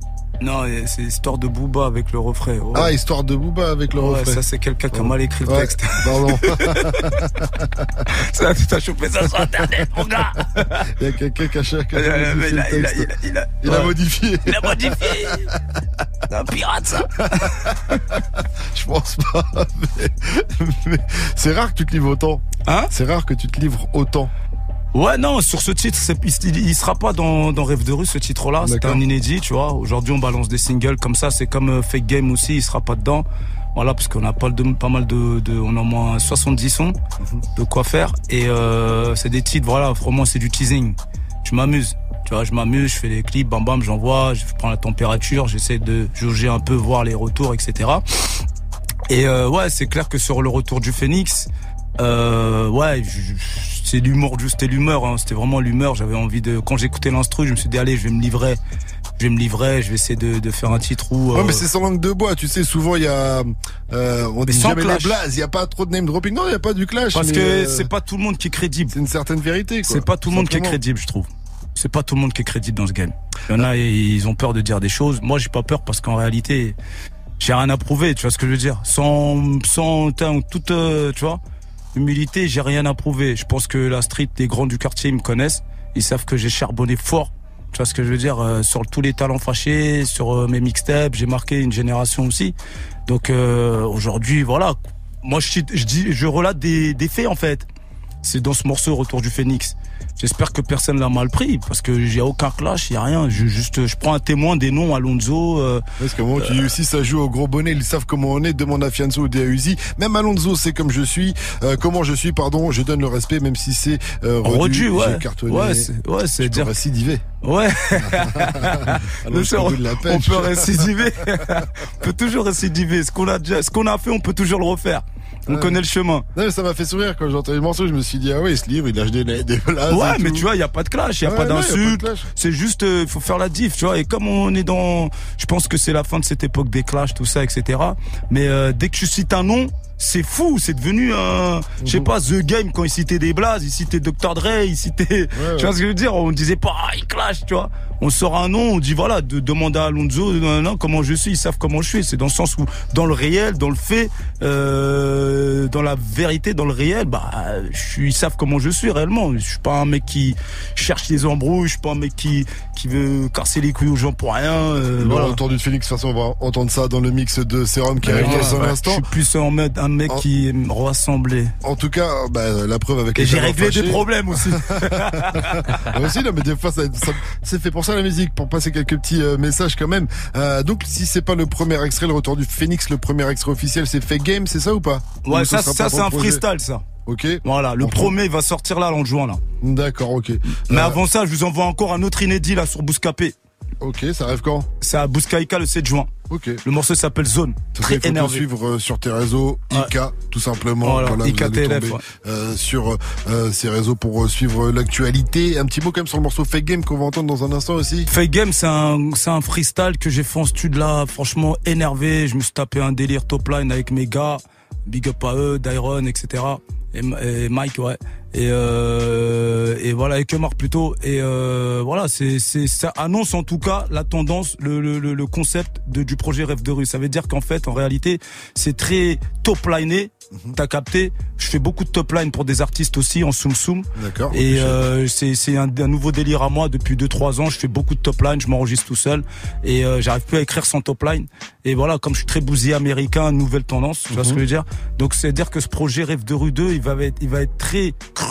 Non, c'est histoire de Booba avec le refrain. Oh. Ah, histoire de Booba avec le Ouais, refrain. ça c'est quelqu'un qui a mal écrit le Ouais, texte. Pardon. ça, tu t'as chopé ça sur internet, mon gars. Il y a quelqu'un qui a cherché- Euh, il a- le il a- texte. il a- il a- Il a ouais. modifié. Il a modifié. C'est un pirate, ça. Je pense pas. mais- mais c'est rare que tu te livres autant. Hein? C'est rare que tu te livres autant. Ouais, non, sur ce titre, c'est- il, il sera pas dans, dans Rêve de rue, ce titre-là. C'était D'accord. un inédit, tu vois. Aujourd'hui, on balance des singles comme ça. C'est comme euh, Fake Game aussi, il sera pas dedans. Voilà, parce qu'on a pas, de, pas mal de, de, on a au moins 70 sons de quoi faire. Et euh, c'est des titres, voilà, vraiment, c'est du teasing. Je m'amuse. Tu vois, je m'amuse, je fais des clips, bam bam, j'envoie, je prends la température, j'essaie de jauger un peu, voir les retours, etc. Et euh, ouais, c'est clair que sur le retour du Phoenix, euh, ouais, c'est l'humour, juste c'était l'humeur, hein, c'était vraiment l'humeur. J'avais envie de, quand j'écoutais l'instru, je me suis dit allez, je vais me livrer, je vais me livrer, je vais essayer de, de faire un titre où. Ouais, euh, mais c'est sans langue de bois. Tu sais, souvent il y a, euh, on dit sans jamais clash. les blazes. Il y a pas trop de name dropping. Non, il y a pas du clash. parce mais, que euh, c'est pas tout le monde qui est crédible. c'est une certaine vérité. quoi. C'est pas tout le monde qui est crédible, je trouve. C'est pas tout le monde qui est crédible dans ce game. Il y en a, ils ont peur de dire des choses. Moi, j'ai pas peur parce qu'en réalité, j'ai rien à prouver. Tu vois ce que je veux dire Sans, sans toute, euh, tu vois, humilité, j'ai rien à prouver. Je pense que la street, les grands du quartier, ils me connaissent. Ils savent que j'ai charbonné fort. Tu vois ce que je veux dire Euh, Sur tous les talents fâchés, sur euh, mes mixtapes, j'ai marqué une génération aussi. Donc euh, aujourd'hui, voilà. Moi, je, dis, je relate des faits en fait. C'est dans ce morceau Retour du Phénix. J'espère que personne l'a mal pris parce que j'ai aucun clash, y a rien. Je juste, je prends un témoin des noms Alonso. euh, Parce que moi, tu dis aussi, ça joue au gros bonnet, ils savent comment on est, demande à Fianso ou Uzi. Même Alonso sait comme je suis, euh, comment je suis, pardon, je donne le respect, même si c'est euh, Redu, redu, ouais. cartonné. Ouais, c'est- ouais, c'est dire- récidiver. Ouais. Alors, C'est- on, peut récidiver. on peut toujours récidiver. Ce qu'on a déjà, ce qu'on a fait, on peut toujours le refaire. On Ouais. connaît le chemin. Non, mais ça m'a fait sourire quand j'ai entendu le morceau, je me suis dit, ah ouais, ce livre, il lâche des, des blagues. Ouais, mais tout. tu vois, il y a pas de clash, il y a Ouais, pas a d'insulte. C'est juste, il faut faire la diff, tu vois. Et comme on est dans, je pense que c'est la fin de cette époque des clashs, tout ça, etc. Mais euh, dès que tu cites un nom, c'est fou, c'est devenu un, je Mhm. sais pas, The Game quand il citait des blazes, il citait Dr Dre, il citait, tu vois ce que je veux dire? On disait pas, ah, il clash, tu vois. On sort un nom, on dit voilà, de demander à Alonso, non, non, comment je suis, ils savent comment je suis. C'est dans le sens où, dans le réel, dans le fait, euh, dans la vérité, dans le réel, bah, je ils savent comment je suis réellement. Je suis pas un mec qui cherche les embrouilles, je suis pas un mec qui qui veut casser les couilles aux gens pour rien. Euh, voilà. retour du Phoenix, de toute façon, on va entendre ça dans le mix de Serum qui arrive Ouais, dans un ouais. instant. Je suis plus en mode un mec En- qui aime rassembler. En tout cas, bah, la preuve avec Et j'ai réglé des problèmes aussi. Aussi, non, mais des fois, ça, ça- c'est fait pour ça la musique, pour passer quelques petits euh, messages quand même. Euh, donc, si c'est pas le premier extrait, le retour du Phoenix, le premier extrait officiel, c'est Fake Game, c'est ça ou pas? Ouais, Ou ça, ça c'est un projet freestyle, ça. Ok. Voilà, le premier il va sortir là, en juin, là. D'accord, ok. Mais Euh, avant ça, je vous envoie encore un autre inédit, là, sur Bouscapé. Ok, ça arrive quand? C'est à Bouscaïka le 7 juin. Ok. Le morceau s'appelle Zone. Ça Très il faut énervé. suivre euh, sur tes réseaux, Ouais. Ika, tout simplement. Voilà, vous Ika allez TLF, tomber, ouais. euh, sur euh, ces réseaux pour euh, suivre l'actualité. Un petit mot quand même sur le morceau Fake Game qu'on va entendre dans un instant aussi. Fake Game, c'est un, c'est un freestyle que j'ai fait en studio là, franchement énervé. Je me suis tapé un délire top line avec mes gars, Big Up à eux, Dairon, etc. Et Mike, ouais. Et, euh, et voilà, avec Omar plutôt. Et euh, voilà, c'est, c'est, ça annonce en tout cas la tendance, le, le, le- concept de, du projet Rêve de rue. Ça veut dire qu'en fait, en réalité, c'est très top liné. T'as capté Je fais beaucoup de top line pour des artistes aussi en soum soum. D'accord. Et euh, c'est c'est un, un nouveau délire à moi depuis 2-3 ans. Je fais beaucoup de top line, je m'enregistre tout seul et euh, j'arrive plus à écrire sans top line. Et voilà, comme je suis très bousillé américain, nouvelle tendance, tu vois ce que je veux dire. Donc c'est à dire que ce projet Rêve de rue 2, il va être, il va être très cru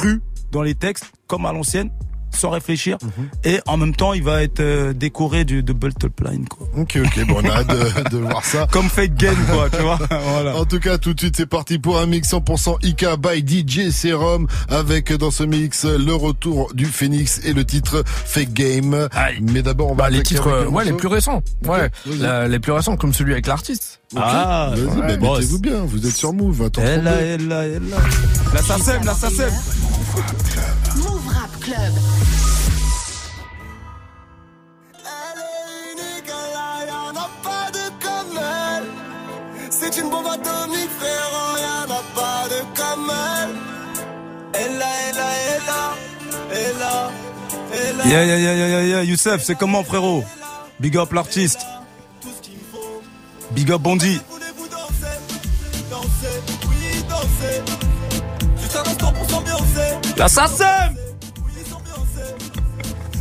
dans les textes, comme à l'ancienne, sans réfléchir. Et en même temps, il va être euh, décoré du double top line, quoi. Ok, ok, bon, on a hâte de, de voir ça. Comme Fake Game, quoi, tu vois. voilà. En tout cas, tout de suite, c'est parti pour un mix 100% Ika by DJ Serum avec dans ce mix le retour du Phoenix et le titre Fake Game. Mais d'abord, on va Bah, les titres, euh, ouais, les plus récents. Ouais. La- les plus récents, comme celui avec l'artiste. Ah, vas-y, ouais, bah, mettez-vous bien, vous êtes sur Move, attends. Elle là, elle là, elle là. La SACEM, la SACEM. Move Rap Club. Y'en a pas de comme elle. C'est une bombe atomique, a pas de comme elle. Elle là, elle là, elle là. Elle là, elle là. Yeah, yeah, yeah, yeah, yeah, yeah. Youssef, c'est comment, frérot? Big up l'artiste. Big up Bondi. Voulez-vous danser? Danser, oui, danser. Juste un instant pour s'ambiancer. La SACEM Oui, s'ambiancer.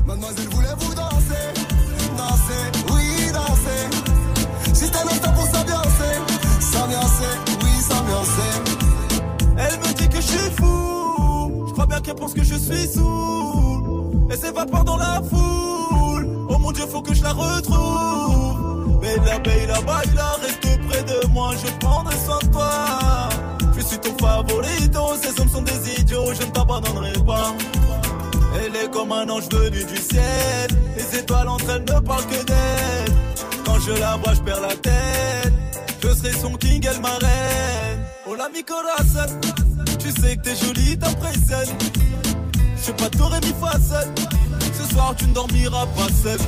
Mademoiselle, voulez-vous danser? Danser, oui, danser. Juste un instant pour s'ambiancer. S'ambiancer, oui, s'ambiancer. Elle me dit que je suis fou. Je crois bien qu'elle pense que je suis saoul. Elle s'évapore dans la foule. Oh mon dieu, faut que je la retrouve. Bella, bella, baila, reste près de moi, je prendrai soin de toi. Je suis ton favorito, ces hommes sont des idiots, je ne t'abandonnerai pas. Elle est comme un ange venu du ciel. Les étoiles entre elles ne parlent que d'elle. Quand je la vois, je perds la tête. Je serai son king, elle ma reine. Oh la mi corazon, tu sais que t'es jolie, t'impressionnes. Je sais pas t'aurais mis facile. Ce soir, tu ne dormiras pas seul.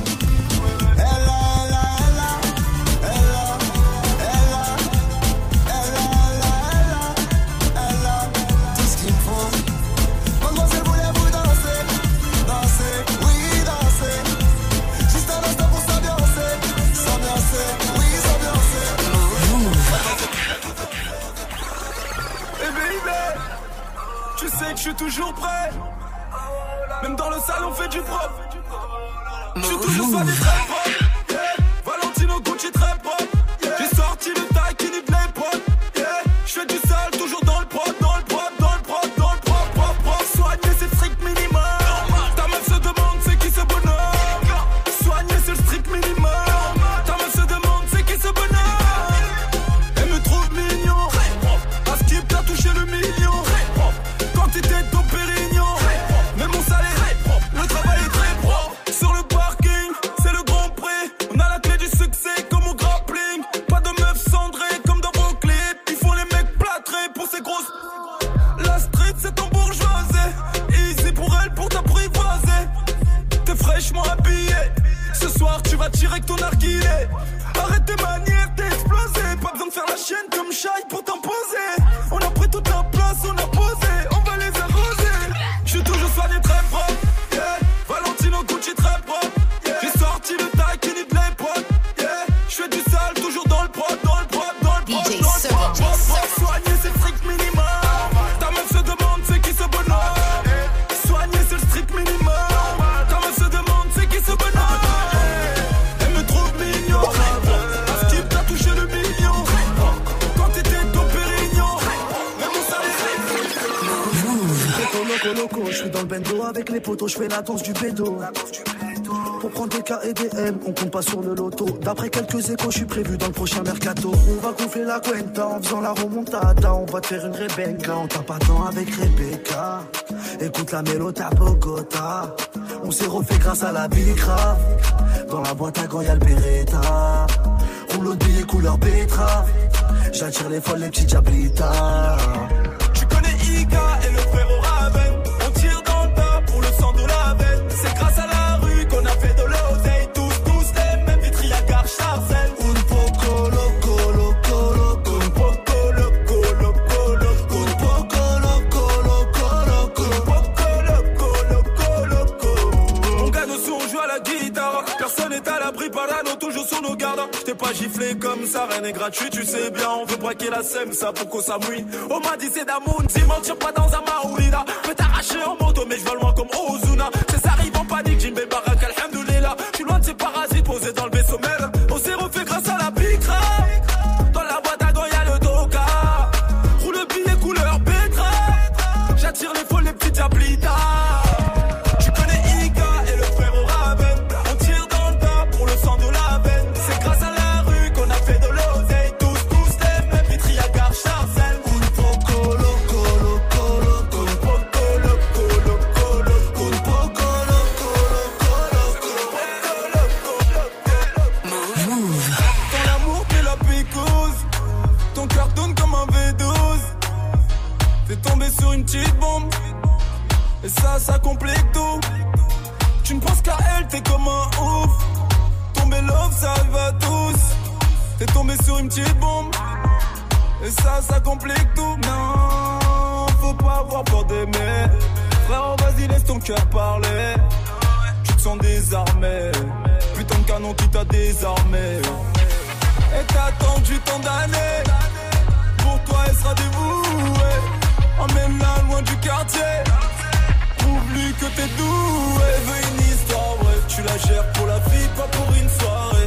Que je suis toujours prêt. Même dans le salon, on fait du propre. Je suis toujours sale et Je suis dans le bendo avec les potos, je fais la danse du bédo. Pour prendre des K et des M, on compte pas sur le loto. D'après quelques échos, je suis prévu dans le prochain mercato. On va gonfler la cuenta en faisant la remontada. On va te faire une Rebecca, on t'a pas tant avec Rebecca. Écoute la mélodie à Bogota. On s'est refait grâce à la Grave. Dans la boîte à gants, Beretta. Roule au billet couleur betterave. J'attire les folles, les petits diablitas. Comme ça, rien n'est gratuit, tu sais bien. On veut braquer la sème, ça pour qu'on s'amouille. On m'a dit c'est d'amour, dis mentir pas dans un maoulida. Peut t'arracher en moto, mais je vais loin comme Ozuna. C'est ça arrive en panique, Jimbe Barak, alhamdoulilah. Ça, complique tout. Tu ne penses qu'à elle, t'es comme un ouf. Tomber love, ça arrive à tous. T'es tombé sur une petite bombe. Et ça, ça complique tout. Non, faut pas avoir peur d'aimer. Frère, vas-y, laisse ton cœur parler. Tu te sens désarmé. Putain de canon qui t'a désarmé. Et t'as attendu tant d'années. Pour toi, elle sera dévouée. Emmène-la loin du quartier. Prouve-lui que t'es doué. Veux une histoire, ouais. Tu la gères pour la vie, pas pour une soirée.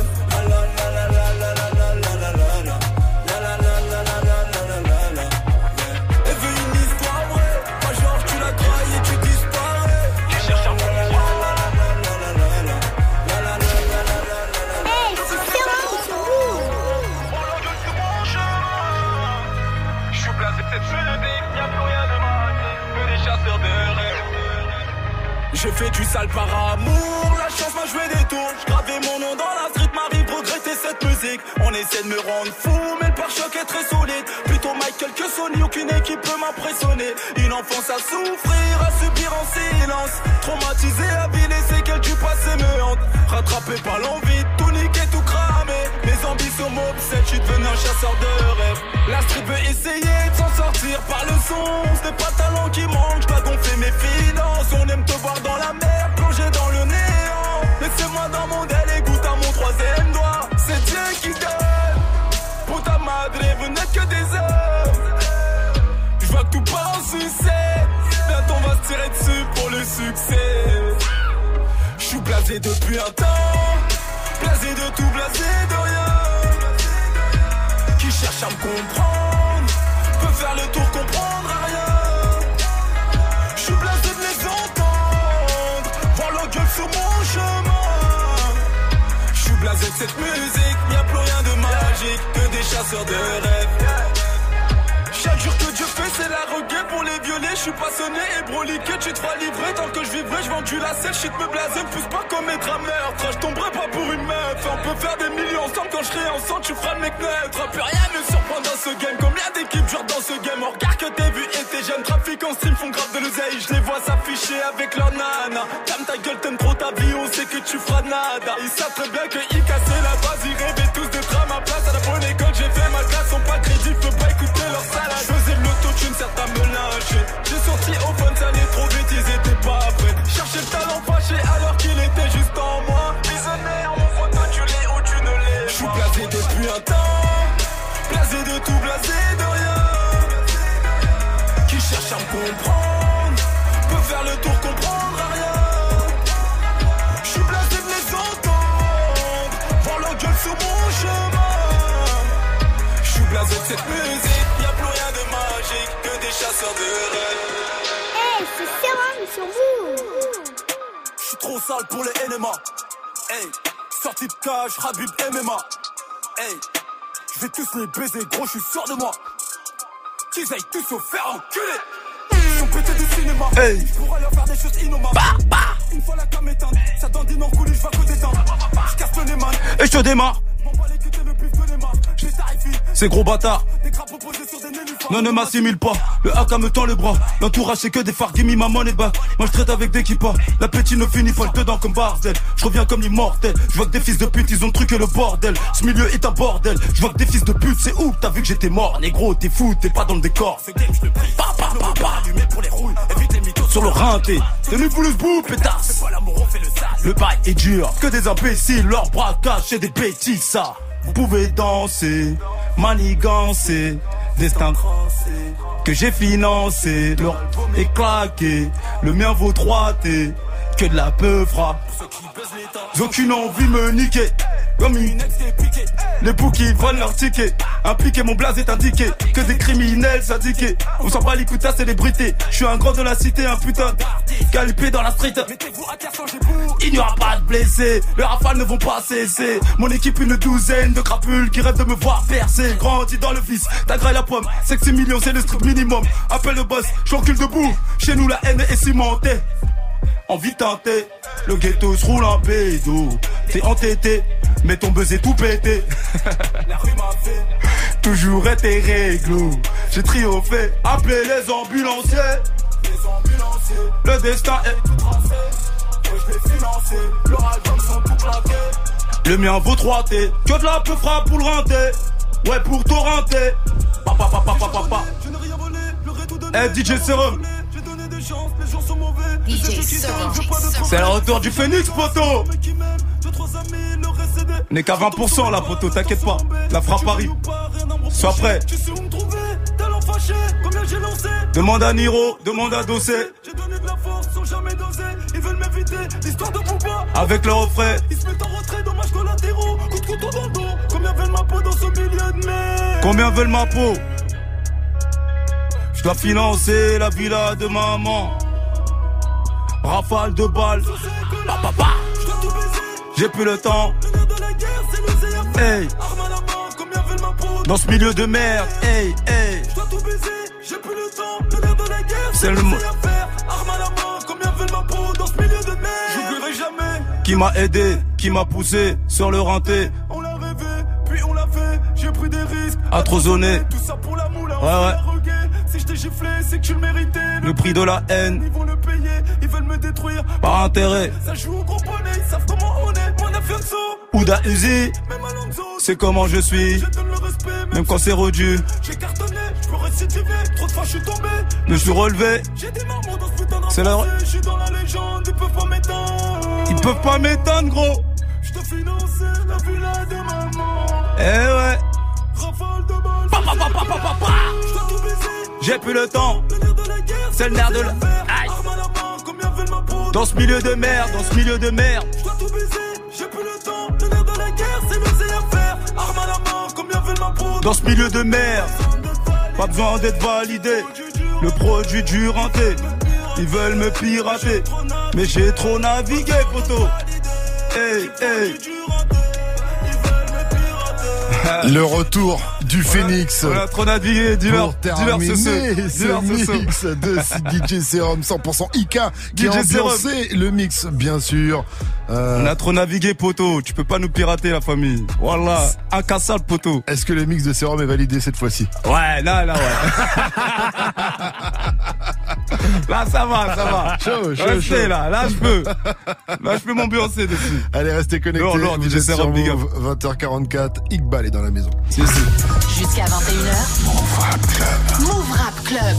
Sale par amour, la chance m'a joué des tours. J'gravais mon nom dans la street, m'arrive regretter cette musique. On essaie de me rendre fou, mais le pare-choc est très solide. Plutôt Michael que Sony, aucune équipe peut m'impressionner. Une enfance à souffrir, à subir en silence. Traumatisé, les séquelles du passé me hantent. Rattrapé par l'envie de Ambitions m'obsèdent, je suis devenu un chasseur de rêves. La street veut essayer de s'en sortir par le son. Ce n'est pas talent qui manque, je gonfler mes finances. On aime te voir dans la mer, plongé dans le néant. Laissez-moi dans mon délai, et goûte à mon troisième doigt. C'est Dieu qui donne. Pour ta madre, vous n'êtes que des hommes. Je vois que tout part en succès. Bientôt on va se tirer dessus pour le succès. Je suis blasé depuis un temps. Blasé de tout, blasé de rien. Cherche à me comprendre. Peut faire le tour, comprendre à rien. Je blasé de les entendre. Voir leur gueule sur mon chemin. Je blasé de cette musique. Y a plus rien de magique que des chasseurs de rêves. Fait, c'est la reggae pour les violer. Je suis passionné et broliqué, tu te feras livrer. Tant que je vivrai, je vends du lacet. Shit me blaser, me pousse pas comme être meurtre. Je tomberai pas pour une meuf. On peut faire des millions ensemble quand je serai ensemble. Tu feras le mec neutre. Plus rien ne surprend dans ce game. Combien d'équipes jouent dans ce game? On regarde que t'es vu et tes jeunes trafics en stream font grave de l'oseille. Je les vois s'afficher avec leur nana. Comme ta gueule, t'aimes trop ta vie, on sait que tu feras nada. Ils savent très bien que ils cassaient la base. Ils rêvaient tous d'être à ma place. À la bonne école, j'ai fait ma classe. Sont pas crédibles, peux pas écouter leur salade. L'autotune, certains me lâchaient. J'ai sorti au fun, ça allait trop vite, ils étaient pas prêts. Chercher le talent fâché alors qu'il était juste en moi. Visionnaire, mon pote, tu l'es ou tu ne l'es. Je suis blasé depuis un temps. Blasé de tout, blasé de rien. Qui cherche à me comprendre. Peut faire le tour, comprendre à rien. Je suis blasé de les entendre. Voir leur gueule sur mon chemin. Je suis blasé de cette musique. Magique que des chasseurs de rêves. Hey, c'est Ferrand sur vous. Je suis trop sale pour les NMA. Hey, sortie de cage, Habib MMA. Hey, je vais tous les baiser, gros, je suis sûr de moi. Qu'ils aillent tous se faire enculer. Ils sont pétés du cinéma. Hey. Je pourrais leur faire des choses innommables. Une fois la cam éteinte, ça dandine en coulis, je vais côté d'un. Je casse le nez, man. Et je te démarre. Les C'est gros bâtard. Non, ne m'assimile pas. Le AK me tend le bras. L'entourage, c'est que des phares. Gimme ma money back. Moi, je traite avec des kippas. L'appétit ne finit pas le dedans comme Barzel. Je reviens comme l'immortel. Je vois que des fils de pute, ils ont truqué le bordel. Ce milieu est un bordel. Je vois que des fils de pute, c'est où? T'as vu que j'étais mort, négro. T'es fou, t'es pas dans le décor. Pa, pa, pa, pa. Sur le rinté. T'es nu pour le bout, pétasse. Le bail est dur. Que des imbéciles, leurs bras cachés des bêtises, ça. Vous pouvez danser, manigancer, destin que j'ai financé, leur est claqué, le mien vaut 3 T, que de la peu frappe. Aucune envie me niquer, comme une Les bouquets volent leur ticket, impliqué mon blaze est indiqué, que des criminels syndiqués. On s'en bat les célébrité, je suis un grand de la cité, un putain calipé dans la street. Il n'y aura pas de blessés, les rafales ne vont pas cesser. Mon équipe une douzaine de crapules qui rêvent de me voir percer. Grandi dans le vice, ta graille la pomme, sexy million c'est le strict minimum. Appelle le boss, j'encule debout, chez nous la haine est cimentée. Envie tenter, le ghetto se roule en pédo. T'es entêté, mais ton buzz est tout pété. Toujours été réglo, j'ai triomphé. Appelez les ambulanciers. Le destin est Le mien vaut 3 T. Que de la peu frappe pour le renter. Ouais, pour torrenter. Papa, papa, papa, papa. Eh, DJ Serum. C'est le retour du Phoenix, poteau. N'est qu'à 20% là, poteau, t'inquiète pas. La frappe arrive. Sois prêt. Demande à Niro, demande à Dossé. Avec le refrain. Ils se mettent en retrait, dommages collatéraux. Coup de couteau dans le dos. Combien veulent ma peau dans ce milieu de merde Combien veulent ma peau? Je dois financer la villa de maman. Rafale de balles. J'ai plus le temps. Hey. Dans ce milieu de merde. Hey, hey. Je dois tout baiser, j'ai plus le temps. Le nerf de la guerre, C'est le mot. faire. Arme à la main, combien veulent ma peau dans ce milieu de merde J'oublierai jamais. Qui m'a aidé, qui m'a poussé sur le rinté. On l'a rêvé, puis on l'a fait. J'ai pris des risques. À trop zoner. Tout ça pour la moule, Ouais, ouais. Si je t'ai giflé, c'est que tu le méritais. Le prix de la haine. Par intérêt. Ça joue au gros bonnet, ils savent comment on est. Mon Afianso, Ouda Uzi. même Alonso. C'est comment je suis. Je donne le respect, Même quand c'est redu. J'ai cartonné, je peux récidiver. Trop de fois, je suis tombé. Me suis relevé. J'ai des marmots dans ce putain C'est la-. Je suis dans la légende, ils peuvent pas m'éteindre. Ils peuvent pas m'éteindre, gros. Je dois financer la villa de maman. Eh ouais. Rafale de balles. Pa, pa, pa. J'ai plus le temps. Le nerf de la guerre, C'est le nerf de la. Dans ce milieu de merde, dans ce milieu de merde. Je dois tout baiser, j'ai plus le temps. Le nerf de la guerre, c'est l'oser à faire. Arme à la main, combien veulent ma peau Dans ce milieu de merde. Pas besoin d'être validé. Le produit du renté. Ils veulent me pirater. Mais j'ai trop navigué, poteau. Hey, hey. Le retour du Phoenix. On a trop navigué. Pour Dis-leur ce ce. mix de DJ Serum 100% IK qui a DJ Serum. ambiancé le mix bien sûr. Euh, On a trop navigué, poteau. Tu peux pas nous pirater, la famille. Voilà. Incassable, poteau. Est-ce que le mix de Serum est validé cette fois-ci? Ouais, là, là, ouais. là, ça va, ça va. Chaud, chaud, Restez chaud. là, là, je peux. Là, je peux m'ambiancer dessus. Allez, restez connectés. Non, non, Vous DJ êtes Serum, big up. Move, 20h44. Iqbal est dans la maison. Si, si. Jusqu'à 21h. Move Rap Club. Move Rap Club.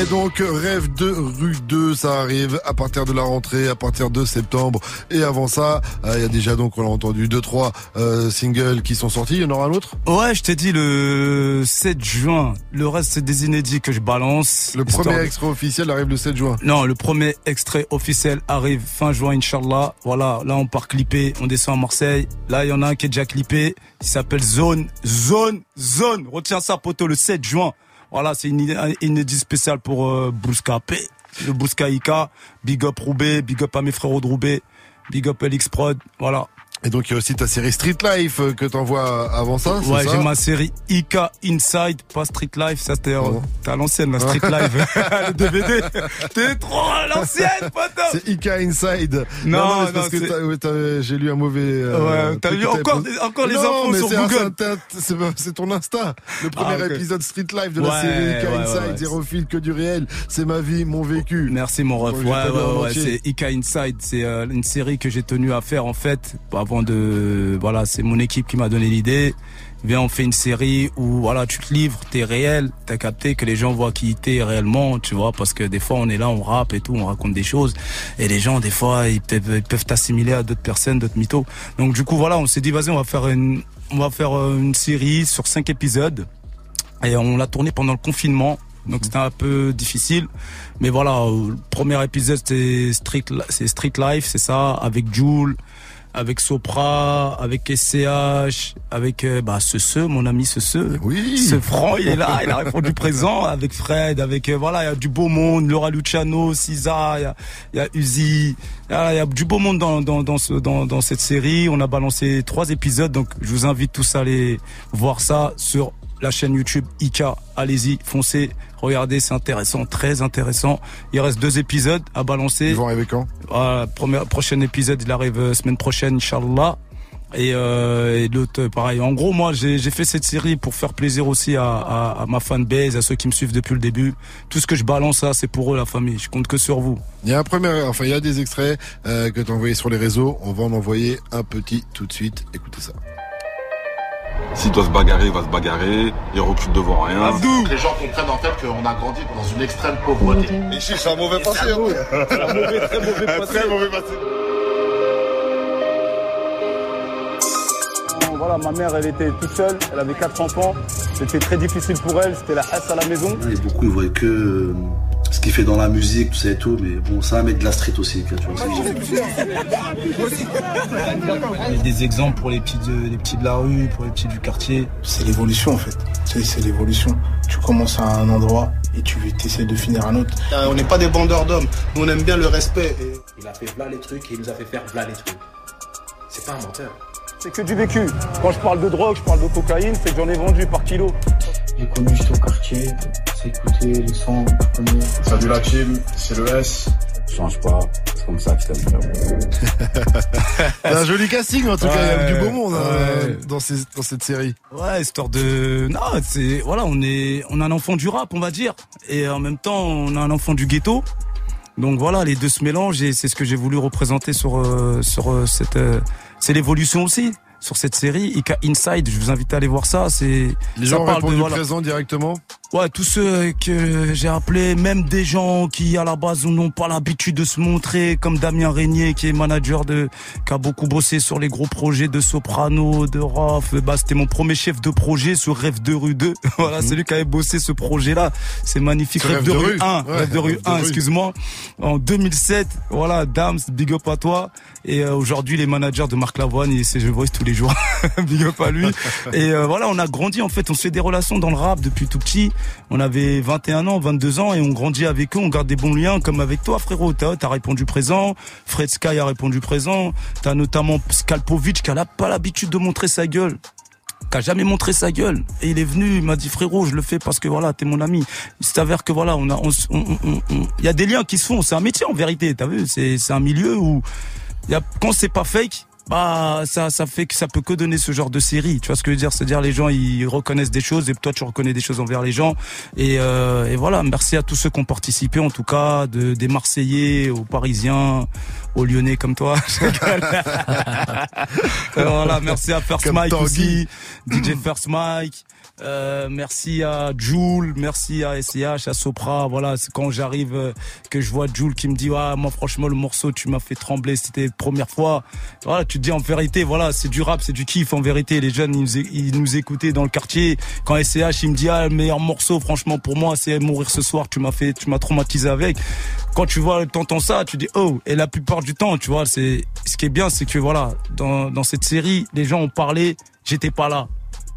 Et donc, Rêve de rue 2, ça arrive à partir de la rentrée, à partir de septembre. Et avant ça, euh, il y a déjà donc, on l'a entendu, deux, trois euh, singles qui sont sortis. Il y en aura un autre? Ouais, je t'ai dit le 7 juin. Le reste, c'est des inédits que je balance. Le premier de- extrait officiel arrive le 7 juin. Non, le premier extrait officiel arrive fin juin, Inch'Allah. Voilà, là on part clipper, on descend à Marseille. Là, il y en a un qui est déjà clippé. Il s'appelle Zone, Zone, Zone. Retiens ça, poteau, le 7 juin. Voilà, c'est une iné- un inédit spécial pour euh, P. Le Bouska Ika. Big up Roubaix, big up à mes frérots de Roubaix. Big up LX Prod. Voilà. Et donc il y a aussi ta série Street Life euh, que t'envoies avant ça, Ouais, j'ai ma série IK Inside, pas Street Life, ça c'était euh, t'es à l'ancienne, la Street Life, le DVD. T'es trop à l'ancienne, poteau C'est Ika Inside. Non, c'est non, parce que ouais, j'ai lu un mauvais. euh, Ouais, t'as lu encore des- encore les Non, infos sur Google. c'est ton Insta. Le premier Ah, ok. épisode Street Life de la Ouais, série Ika ouais, Inside, zéro fil que du réel. C'est ma vie, mon vécu. Merci mon ref. Ouais, ouais, ouais, c'est Ika Inside. C'est euh, une série que j'ai tenu à faire en fait de. Voilà, c'est mon équipe qui m'a donné l'idée. Viens, on fait une série où voilà, tu te livres, t'es réel, t'as capté que les gens voient qui t'es réellement, tu vois, parce que des fois on est là, on rappe et tout, on raconte des choses, et les gens des fois ils peuvent ils peuvent t'assimiler à d'autres personnes, d'autres mythos. Donc du coup voilà, on s'est dit vas-y, on va faire une on va faire euh, une série sur cinq épisodes. Et on l'a tourné pendant le confinement. Donc c'était un peu difficile. Mais voilà, euh, le premier épisode c'était Street, c'est Street Life, c'est ça, avec Jules, avec Sopra, avec SCH, avec euh, bah ce mon ami ce Oui. Ce franc, il est là, il a répondu présent avec Fred, avec euh, voilà, il y a du beau monde, Laura Luciano, Cisa, il y a, il y a Uzi, il y a, il y a du beau monde dans dans dans, ce, dans dans cette série. On a balancé trois épisodes, donc je vous invite tous à aller voir ça sur la chaîne YouTube Ika. Allez-y, foncez, regardez, c'est intéressant, très intéressant. Il reste deux épisodes à balancer. Ils vont arriver quand? Voilà, premier, prochain épisode, il arrive euh, semaine prochaine, Inch'Allah. Et, euh, et l'autre, pareil. En gros, moi, j'ai fait cette série pour faire plaisir aussi à, à, à ma fanbase, à ceux qui me suivent depuis le début. Tout ce que je balance là, c'est pour eux, la famille. Je compte que sur vous. Il y a un premier, enfin il y a des extraits euh, que t'as envoyés sur les réseaux. On va en envoyer un petit tout de suite. Écoutez ça. S'il doit se bagarrer, il va se bagarrer. Il recule devant rien. Les gens comprennent en fait qu'on a grandi dans une extrême pauvreté. Ici, c'est un mauvais passé. un mauvais- un mauvais, très mauvais Un passé. très mauvais passé. Voilà, ma mère, elle était toute seule. Elle avait quatre enfants. C'était très difficile pour elle. C'était la hasse à la maison. Et beaucoup ils voient que euh, ce qu'il fait dans la musique, tout ça et tout, mais bon, un mec de la street aussi, tu vois. Il y a des exemples pour les petits, de, les petits de la rue, pour les petits du quartier. C'est l'évolution en fait. C'est c'est l'évolution. Tu commences à un endroit et tu essaies de finir à un autre. Euh, on n'est pas des bandeurs d'hommes. Nous, on aime bien le respect. Il a fait v'là les trucs et il nous a fait faire v'là les trucs. C'est pas un menteur. C'est que du vécu. Quand je parle de drogue, je parle de cocaïne, c'est que j'en ai vendu par kilo. J'ai connu juste au quartier, c'est écouter les sons. Salut la team, c'est le S. Change pas, c'est comme ça que je t'aime. C'est un joli casting en tout cas. Il y a du beau monde hein, dans, ces, dans cette série. Ouais, histoire de. Non, c'est voilà, on est, on a un enfant du rap, on va dire, et en même temps, on a un enfant du ghetto. Donc voilà, les deux se mélangent et c'est ce que j'ai voulu représenter sur euh, sur euh, cette. euh, c'est l'évolution aussi sur cette série. Ika Inside, je vous invite à aller voir ça. C'est. Les gens ont parle de, voilà. présent directement. Ouais, tous ceux que j'ai appelés, même des gens qui à la base n'ont pas l'habitude de se montrer, comme Damien Régnier qui est manager de, qui a beaucoup bossé sur les gros projets de Soprano, de Rof. Bah, c'était mon premier chef de projet sur Rêve de rue 2. voilà, c'est lui qui avait bossé ce projet-là. C'est magnifique. Rêve, de, rue 1. Ouais, Rêve de rue Rêve de 1, rue. excuse-moi. En 2007. Voilà, Dams, big up à toi. Et euh, aujourd'hui, les managers de Marc Lavoine, et c'est Je Voice tous les jours. big up à lui. Et euh, voilà, on a grandi en fait, on se fait des relations dans le rap depuis tout petit. On avait 21 ans, 22 ans et on grandit avec eux, on garde des bons liens comme avec toi frérot. T'as as répondu présent, Fred Sky a répondu présent. T'as notamment Skalpovic qui a pas l'habitude de montrer sa gueule qui a jamais montré sa gueule et il est venu il m'a dit frérot je le fais parce que voilà t'es mon ami il s'avère que voilà on a on, on- on- y a des liens qui se font c'est un métier en vérité t'as vu c'est c'est un milieu où y a quand c'est pas fake bah ça ça fait que ça peut que donner ce genre de série tu vois ce que je veux dire? C'est à dire les gens ils reconnaissent des choses et toi tu reconnais des choses envers les gens et, euh, et voilà merci à tous ceux qui ont participé en tout cas de des Marseillais aux Parisiens aux Lyonnais comme toi. Euh, voilà merci à First Comme Mike Tanguy. aussi DJ First Mike euh, merci à Jules, merci à SCH, à Sopra. Voilà, c'est quand j'arrive euh, que je vois Jules qui me dit ouais, moi franchement le morceau tu m'as fait trembler, c'était la première fois. Voilà, tu te dis en vérité, voilà, c'est du rap, c'est du kiff en vérité. Les jeunes ils nous, é- ils nous écoutaient dans le quartier. Quand SCH il me dit ah le meilleur morceau franchement pour moi c'est mourir ce soir, tu m'as fait, tu m'as traumatisé avec. Quand tu vois, t'entends ça, tu dis oh. Et la plupart du temps, tu vois, c'est ce qui est bien, c'est que voilà, dans dans cette série, les gens ont parlé, j'étais pas là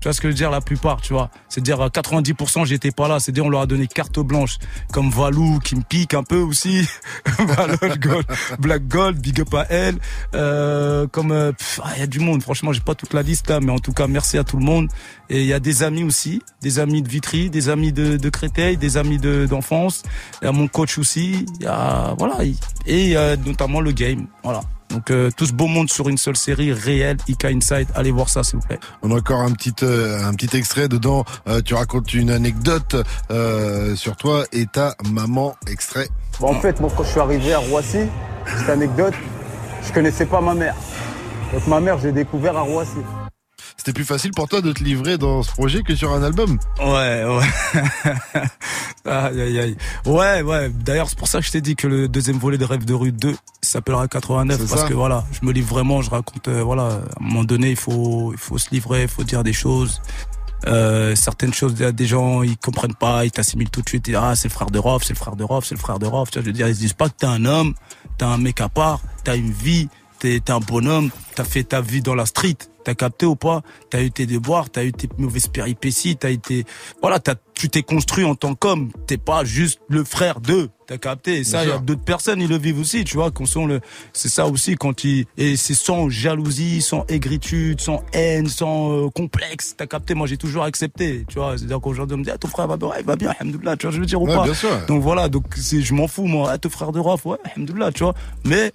Tu vois ce que je veux dire La plupart, tu vois. C'est-à-dire à 90% j'étais pas là. C'est-à-dire on leur a donné carte blanche. Comme Valou qui me pique un peu aussi. Valou, Gold, Black Gold, big up à elle. Euh, comme euh, ah, il y a du monde. Franchement, j'ai pas toute la liste là, mais en tout cas merci à tout le monde. Et il y a des amis aussi, des amis de Vitry, des amis de, de Créteil, des amis de- d'enfance. Il y a mon coach aussi. Il y a voilà. Et notamment le game. Voilà. Donc euh, tout ce beau monde sur une seule série réelle, Ika Inside. Allez voir ça s'il vous plaît. On a encore un petit euh, un petit extrait dedans. Euh, tu racontes une anecdote euh, sur toi et ta maman. Extrait. Bon, en fait, moi, quand je suis arrivé à Roissy, petite anecdote, je connaissais pas ma mère. Donc ma mère, j'ai découvert à Roissy. C'était plus facile pour toi de te livrer dans ce projet que sur un album. Ouais, ouais. aïe, aïe, aïe. Ouais, ouais. D'ailleurs, c'est pour ça que je t'ai dit que le deuxième volet de Rêve de rue 2 s'appellera 89 C'est parce ça. que voilà, je me livre vraiment, je raconte, euh, voilà, à un moment donné, il faut, il faut se livrer, il faut dire des choses. Euh, certaines choses, des gens, ils comprennent pas, ils t'assimilent tout de suite. Ils disent, ah, c'est le frère de Rof, c'est le frère de Rof, c'est le frère de Rof. Tu vois, je veux dire, ils se disent pas que t'es un homme, t'es un mec à part, t'as une vie, t'es un bonhomme, t'as fait ta vie dans la street. T'as capté ou pas? T'as eu tes devoirs, t'as eu tes mauvaises péripéties, t'as été, voilà, t'as, tu t'es construit en tant qu'homme. T'es pas juste le frère d'eux. T'as capté? Et ça, il y a d'autres personnes, ils le vivent aussi, tu vois. Qu'on sont le, c'est ça aussi quand ils, et c'est sans jalousie, sans aigritude, sans haine, sans euh, complexe. T'as capté? Moi, j'ai toujours accepté, tu vois. C'est-à-dire qu'aujourd'hui, on me dit, ah, ton frère va bien, il va bien, alhamdoulilah, tu vois, je veux dire ou Ouais, pas? bien sûr. Donc voilà, donc je m'en fous, moi. Ah, ton frère de Raf, ouais, alhamdoulilah, tu vois. Mais,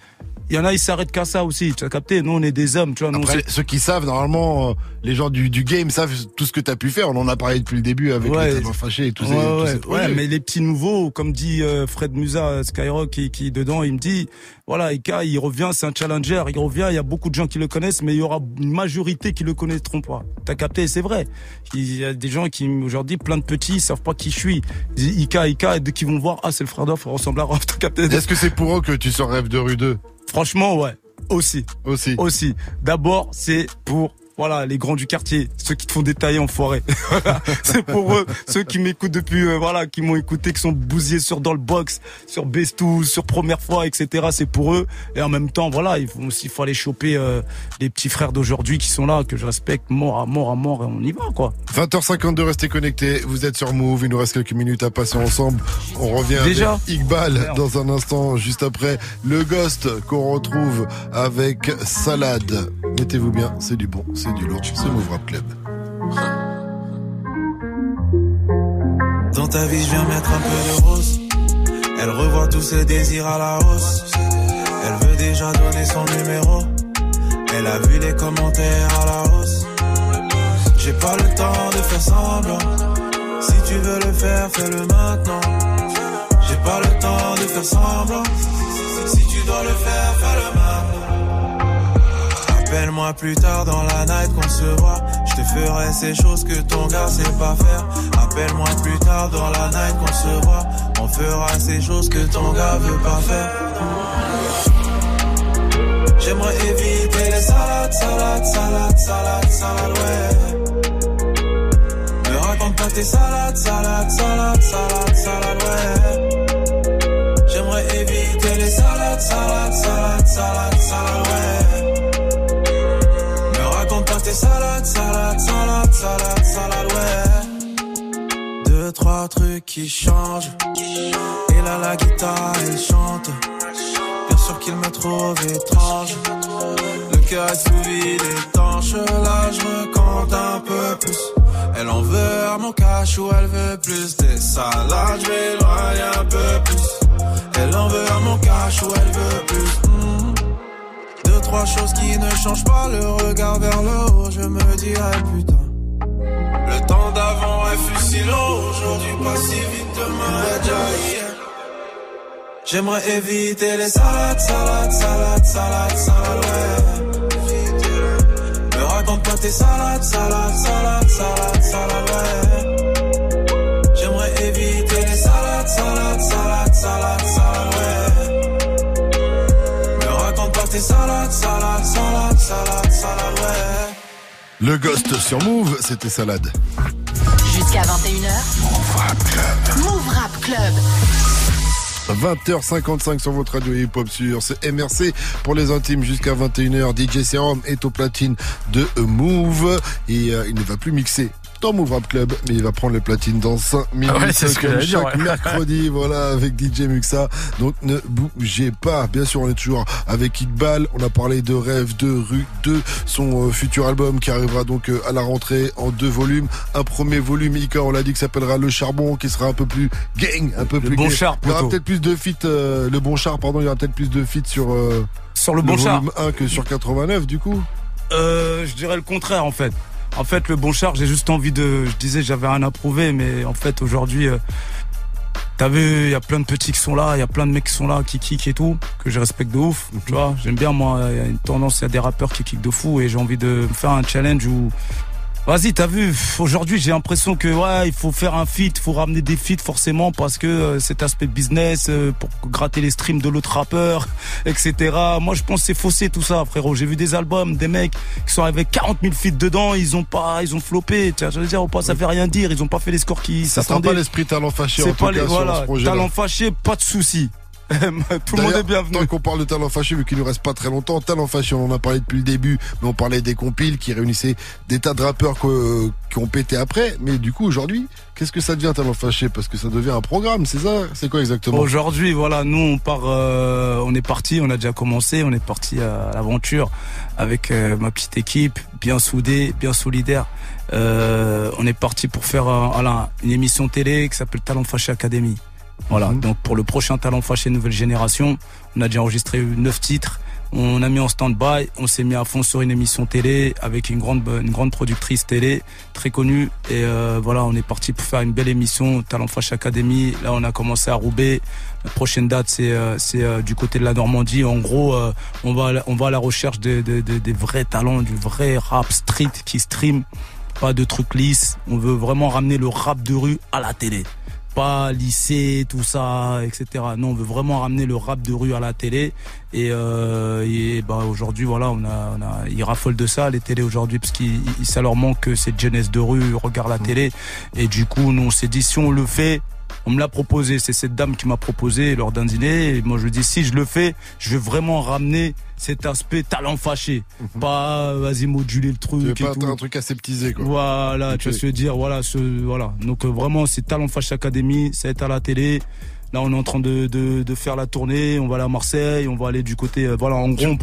il y en a, ils s'arrêtent qu'à ça aussi, tu as capté? Nous, on est des hommes, tu vois. nous, Après, ceux qui savent, normalement, euh, les gens du, du game savent tout ce que tu as pu faire. On en a parlé depuis le début avec Ouais. les fâchés et tous ces, Ouais, tous ouais, ces projets. ouais, mais les petits nouveaux, comme dit euh, Fred Musa, euh, Skyrock, qui, qui dedans, il me dit, voilà, Ika, il revient, c'est un challenger, il revient, il y a beaucoup de gens qui le connaissent, mais il y aura une majorité qui le connaîtront pas. T'as capté, c'est vrai. Il y a des gens qui, aujourd'hui, plein de petits, ils savent pas qui je suis. Ika, Ika, et dès qu'ils vont voir, ah, c'est le frère d'offre, il ressemble à Rof, t'as capté? Est-ce que c'est pour eux que tu sors Rêve de rue 2 Franchement, ouais. Aussi. Aussi. Aussi. D'abord, c'est pour voilà, les grands du quartier, ceux qui te font détailler en forêt. C'est pour eux, ceux qui m'écoutent depuis, euh, voilà, qui m'ont écouté, qui sont bousillés sur dans le box, sur Bestou, sur première fois, etc. C'est pour eux. Et en même temps, voilà, il faut aussi, faut aller choper euh, les petits frères d'aujourd'hui qui sont là, que je respecte mort à mort à mort, et on y va, quoi. 20h52, restez connectés. Vous êtes sur Move. Il nous reste quelques minutes à passer ensemble. On revient Déjà avec Iqbal Merde. dans un instant, juste après le Ghost qu'on retrouve avec Salade. Mettez-vous bien, c'est du bon, c'est du lourd, c'est Move Club. Dans ta vie, je viens mettre un peu de rose. Elle revoit tous ses désirs à la hausse. Elle veut déjà donner son numéro. Elle a vu les commentaires à la hausse. J'ai pas le temps de faire semblant. Si tu veux le faire, fais-le maintenant. J'ai pas le temps de faire semblant. Si tu dois le faire, fais-le maintenant. Appelle-moi plus tard dans la night qu'on se voit. Je te ferai ces choses que ton gars sait pas faire. Appelle-moi plus tard dans la night qu'on se voit. On fera ces choses que ton gars veut pas faire. J'aimerais éviter les salades, salades, salades, salades, salades, ouais. Ne raconte pas tes salades, salades, salades, salades, salades, ouais. J'aimerais éviter les salades, salades, salades, salades, salades, salades, salades, salades, salades, ouais. Deux, trois trucs qui changent. Et là, la guitare, elle chante. Bien sûr qu'il me trouve étrange. Le cœur est sous vide étanche. Là, je recompte un peu plus. Elle en veut à mon cash ou elle veut plus des salades. Je m'éloigne un peu plus. Elle en veut à mon cash ou elle veut plus. Hmm. Trois choses qui ne changent pas. Le regard vers le haut, je me dirais putain. Le temps d'avant est si long. Aujourd'hui, pas si vite. Demain est. J'aimerais éviter les salades, salades, salades, salades, salades, ouais. Me raconte pas tes salades, salades, salades, salades, salades. Salades, salades, salades, salades, salades, ouais. Le Ghost sur Move, c'était Salade. Jusqu'à 21h. Move Rap Club. Move Rap Club. 20h55 sur votre radio hip-hop sur ce MRC pour les intimes jusqu'à 21h. DJ Serum est au platine de Move et euh, il ne va plus mixer dans Move Rap Club, mais il va prendre les platines dans 5 minutes. Ah ouais, c'est ce que dire, chaque ouais. mercredi, voilà, avec DJ Muxa. Donc ne bougez pas. Bien sûr, on est toujours avec Iqbal. On a parlé de Rêve de Rue 2, son euh, futur album qui arrivera donc euh, à la rentrée en deux volumes. Un premier volume, Ika, on l'a dit, qui s'appellera Le Charbon, qui sera un peu plus gang, un peu plus Bon gay. Char, Il y aura peut-être plus de feats, euh, le Bon Char, pardon, il y aura peut-être plus de feats sur, Sur le Bon Char. volume 1 que sur 89, du coup. Euh, je dirais le contraire en fait. En fait, le bon char, j'ai juste envie de. Je disais, j'avais rien à prouver, mais en fait, aujourd'hui, euh, t'as vu, il y a plein de petits qui sont là, il y a plein de mecs qui sont là, qui kick et tout, que je respecte de ouf. Tu vois, j'aime bien moi. Il y a une tendance, il y a des rappeurs qui kick de fou, et j'ai envie de me faire un challenge où. Vas-y, t'as vu, aujourd'hui j'ai l'impression que ouais, il faut faire un feat, faut ramener des feats forcément parce que euh, cet aspect business euh, pour gratter les streams de l'autre rappeur, etc. Moi je pense que c'est faussé tout ça, frérot. J'ai vu des albums, des mecs qui sont avec 40 000 feats dedans, ils ont pas, ils ont floppé. Tu vois, je veux dire, pas, ça veut rien dire. Ils ont pas fait les scores qui s'attendaient. pas l'esprit talent fâché en tout pas cas les sur voilà, ce talent fâché, pas de souci. tout le monde est bienvenu. Tant qu'on parle de talent fâché, vu qu'il nous reste pas très longtemps, talent fâché, on en a parlé depuis le début, mais on parlait des compiles qui réunissaient des tas de rappeurs que- qui ont pété après. Mais du coup, aujourd'hui, qu'est-ce que ça devient talent fâché Parce que ça devient un programme, c'est ça? C'est quoi exactement? Aujourd'hui, voilà, nous on part, euh, on est parti, on a déjà commencé, on est parti à l'aventure avec euh, ma petite équipe, bien soudée, bien solidaire. Euh, on est parti pour faire euh, voilà, une émission télé qui s'appelle Talent Fâché Academy. Voilà, donc pour le prochain Talent Fâché Nouvelle Génération, on a déjà enregistré neuf titres. On a mis en stand-by, on s'est mis à fond sur une émission télé avec une grande une grande productrice télé très connue et euh, voilà on est parti pour faire une belle émission Talent Fâché Academy. Là on a commencé à Roubaix. La prochaine date c'est euh, c'est euh, du côté de la Normandie. En gros euh, on va à la- on va à la recherche de, de- de- des vrais talents, du vrai rap street qui stream, pas de trucs lisses. On veut vraiment ramener le rap de rue à la télé pas lycée, tout ça, etc. Non, on veut vraiment ramener le rap de rue à la télé. Et, euh, et bah aujourd'hui, voilà, on a, on a, ils raffolent de ça, les télés aujourd'hui, parce qu'ils ils- ça leur manque cette jeunesse de rue, regarde la télé. Et du coup, nous, on s'est dit, si on le fait, on me l'a proposé. C'est cette dame qui m'a proposé lors d'un dîner. Et moi, je dis, si je le fais, je vais vraiment ramener cet aspect talent fâché. Pas, vas-y, moduler le truc. Tu veux et pas tout. un truc aseptisé, quoi. Voilà, tu je veux dire, voilà, ce, voilà. Donc euh, vraiment, c'est Talent Fâche Academy, ça va être à la télé. Là, on est en train de, de, de faire la tournée. On va aller à Marseille, on va aller du côté, euh, voilà, en gros,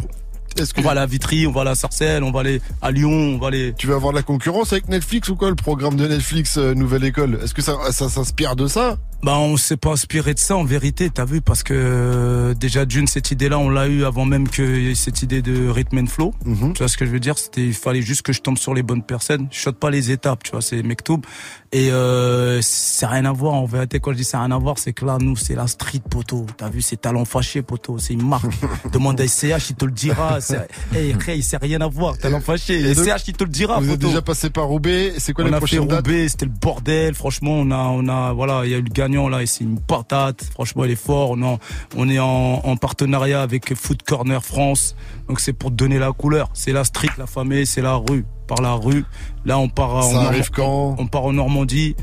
on va aller à Vitry, on va aller à Sarcelles, on va aller à Lyon, on va aller. Tu vas avoir de la concurrence avec Netflix ou quoi Le programme de Netflix euh, Nouvelle École? Est-ce que ça, ça s'inspire de ça? Bah, on s'est pas inspiré de ça en vérité, t'as vu, parce que euh, déjà d'une cette idée-là, on l'a eu avant même que cette idée de rhythm and flow. Mhm. Tu vois ce que je veux dire? C'était, il fallait juste que je tombe sur les bonnes personnes. Je saute pas les étapes, tu vois, c'est Mektoub. Et euh, c'est rien à voir en vérité. Quand je dis ça rien à voir, c'est que là, nous, c'est la street poteau. T'as vu, c'est talent fâché poteau. C'est une marque. Demande à SCH, il te le dira. Hey, Ray, c'est rien à voir. Talent fâché. Et SCH, il te le dira. Vous êtes déjà passé par Roubaix. C'est quoi on les a fait prochaines Roubaix, c'était le bordel. Franchement, on a, on a, voilà, il y a eu le gagnant là, et c'est une patate. Franchement, il est fort. On, en- on est en, en partenariat avec Food Corner France. Donc c'est pour donner la couleur. C'est la street, la famille, c'est la rue. Par la rue. Là, on part. Ça Norma- arrive quand? On part en Normandie.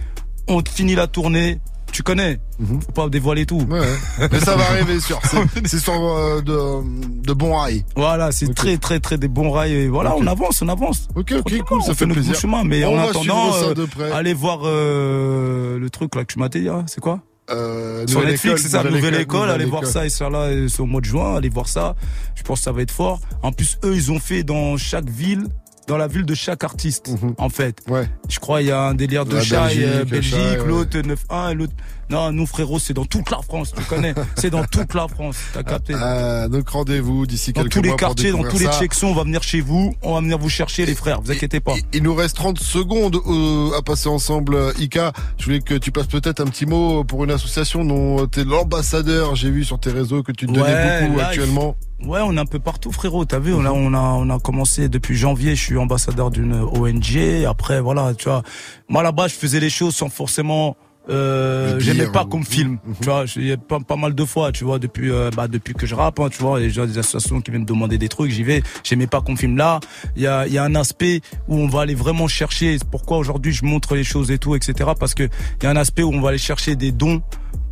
On finit la tournée. Tu connais Faut pas dévoiler tout. Mhm. Ouais. Mais ça va arriver sur. C'est sur euh, de, de bons rails. Voilà, c'est très très très des bons rails. Et voilà, on avance, on avance. Ok, ok, cool, ça on fait notre plaisir. chemin. Mais On en attendant, euh, allez voir euh, le truc là que tu m'as dit. hein. C'est quoi? Euh, sur Netflix, c'est ça, nouvelle, école, allez voir ça, et ça là, c'est au mois de juin, allez voir ça. Je pense que ça va être fort. En plus, eux, ils ont fait dans chaque ville, dans la ville de chaque artiste, en fait. Ouais. Je crois il y a un délire de La Chai, Belgique, euh, Belgique, l'autre 9-1 et l'autre. Non, nous frérot, c'est dans toute la France, tu connais. c'est dans toute la France, t'as capté. Euh, donc rendez-vous d'ici dans quelques tous les mois pour quartiers, dans tous les sections, on va venir chez vous, on va venir vous chercher les frères, vous inquiétez pas. Il nous reste 30 secondes euh, à passer ensemble. euh, Ika, je voulais que tu passes peut-être un petit mot pour une association dont tu es l'ambassadeur. J'ai vu sur tes réseaux que tu te donnais Ouais, beaucoup là, actuellement. Ouais, on est un peu partout, frérot. T'as vu, on a, on a, on a commencé depuis janvier. Je suis ambassadeur d'une ONG. Après, voilà, tu vois. Moi, là-bas, je faisais les choses sans forcément. Euh, j'aimais pas ou- qu'on me filme, tu vois. Il y a pas, pas mal de fois, tu vois, depuis, euh, bah, depuis que je rappe, hein, tu vois. Il y a des associations qui viennent me demander des trucs, j'y vais. J'aimais pas qu'on me filme là. Il y a, il y a un aspect où on va aller vraiment chercher. Pourquoi aujourd'hui je montre les choses et tout, etc. Parce que il y a un aspect où on va aller chercher des dons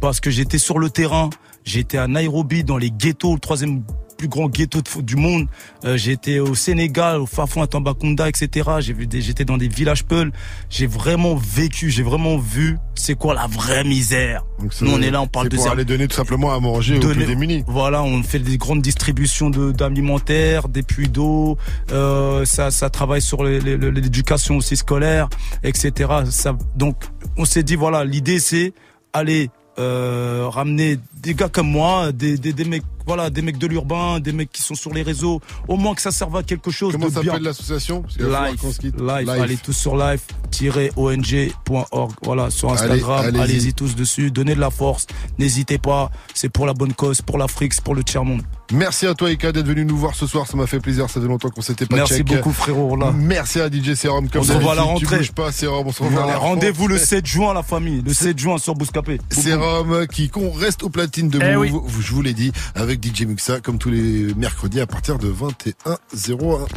parce que j'étais sur le terrain, été à Nairobi dans les ghettos, le troisième plus grand ghetto de foot du monde. Euh, j'ai été au Sénégal, au Fafouin, à Tambacounda, etc. J'ai vu des, j'étais dans des villages peuls. J'ai vraiment vécu, j'ai vraiment vu c'est quoi la vraie misère. Nous on est là, on parle de pour ça. aller donner tout simplement à manger aux plus démunis. Voilà, on fait des grandes distributions de d'alimentaires, des puits d'eau. Euh, ça, ça travaille sur les- les- les- l'éducation aussi scolaire, etc. Ça, donc, on s'est dit voilà, l'idée c'est aller euh, ramener des gars comme moi, des, des, des mecs, voilà, des mecs de l'urbain, des mecs qui sont sur les réseaux, au moins que ça serve à quelque chose Comment s'appelle l'association? Life, life, Life. allez tous sur life-ong.org, voilà, sur Instagram, Allez, allez-y tous dessus, donnez de la force, n'hésitez pas, c'est pour la bonne cause, pour l'Afrique, c'est pour le tiers-monde. Merci à toi, Ika, d'être venu nous voir ce soir. Ça m'a fait plaisir. Ça fait longtemps qu'on s'était pas Merci check. beaucoup, frérot, là. Merci à DJ Serum. Comme On se revoit à la Tu rentrée. bouges pas, Serum. On se revoit à la Rendez-vous le rentrée. 7 juin, la famille, le 7 juin sur Bouscapé. Sérum qui qu'on reste au platine de Eh Move, oui. je vous l'ai dit, avec DJ Muxa, comme tous les mercredis à partir de 21h01.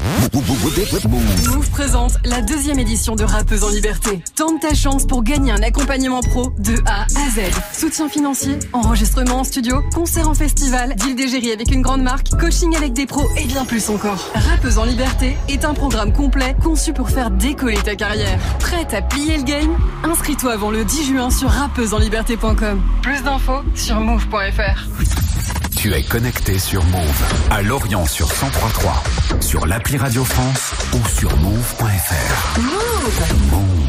Move présente la deuxième édition de Rappeuse en Liberté. Tente ta chance pour gagner un accompagnement pro de A à Z. Soutien financier, enregistrement en studio, concert en festival, deal d'égérie avec une grande marque, coaching avec des pros et bien plus encore. Rappeuse en Liberté est un programme complet conçu pour faire décoller ta carrière. Prête à plier le game? Inscris-toi avant le 10 juin sur rappeusenliberté.com. Plus d'infos sur move.fr. Tu es connecté sur Move à Lorient sur 1033, sur l'appli Radio France ou sur move.fr. Move Move.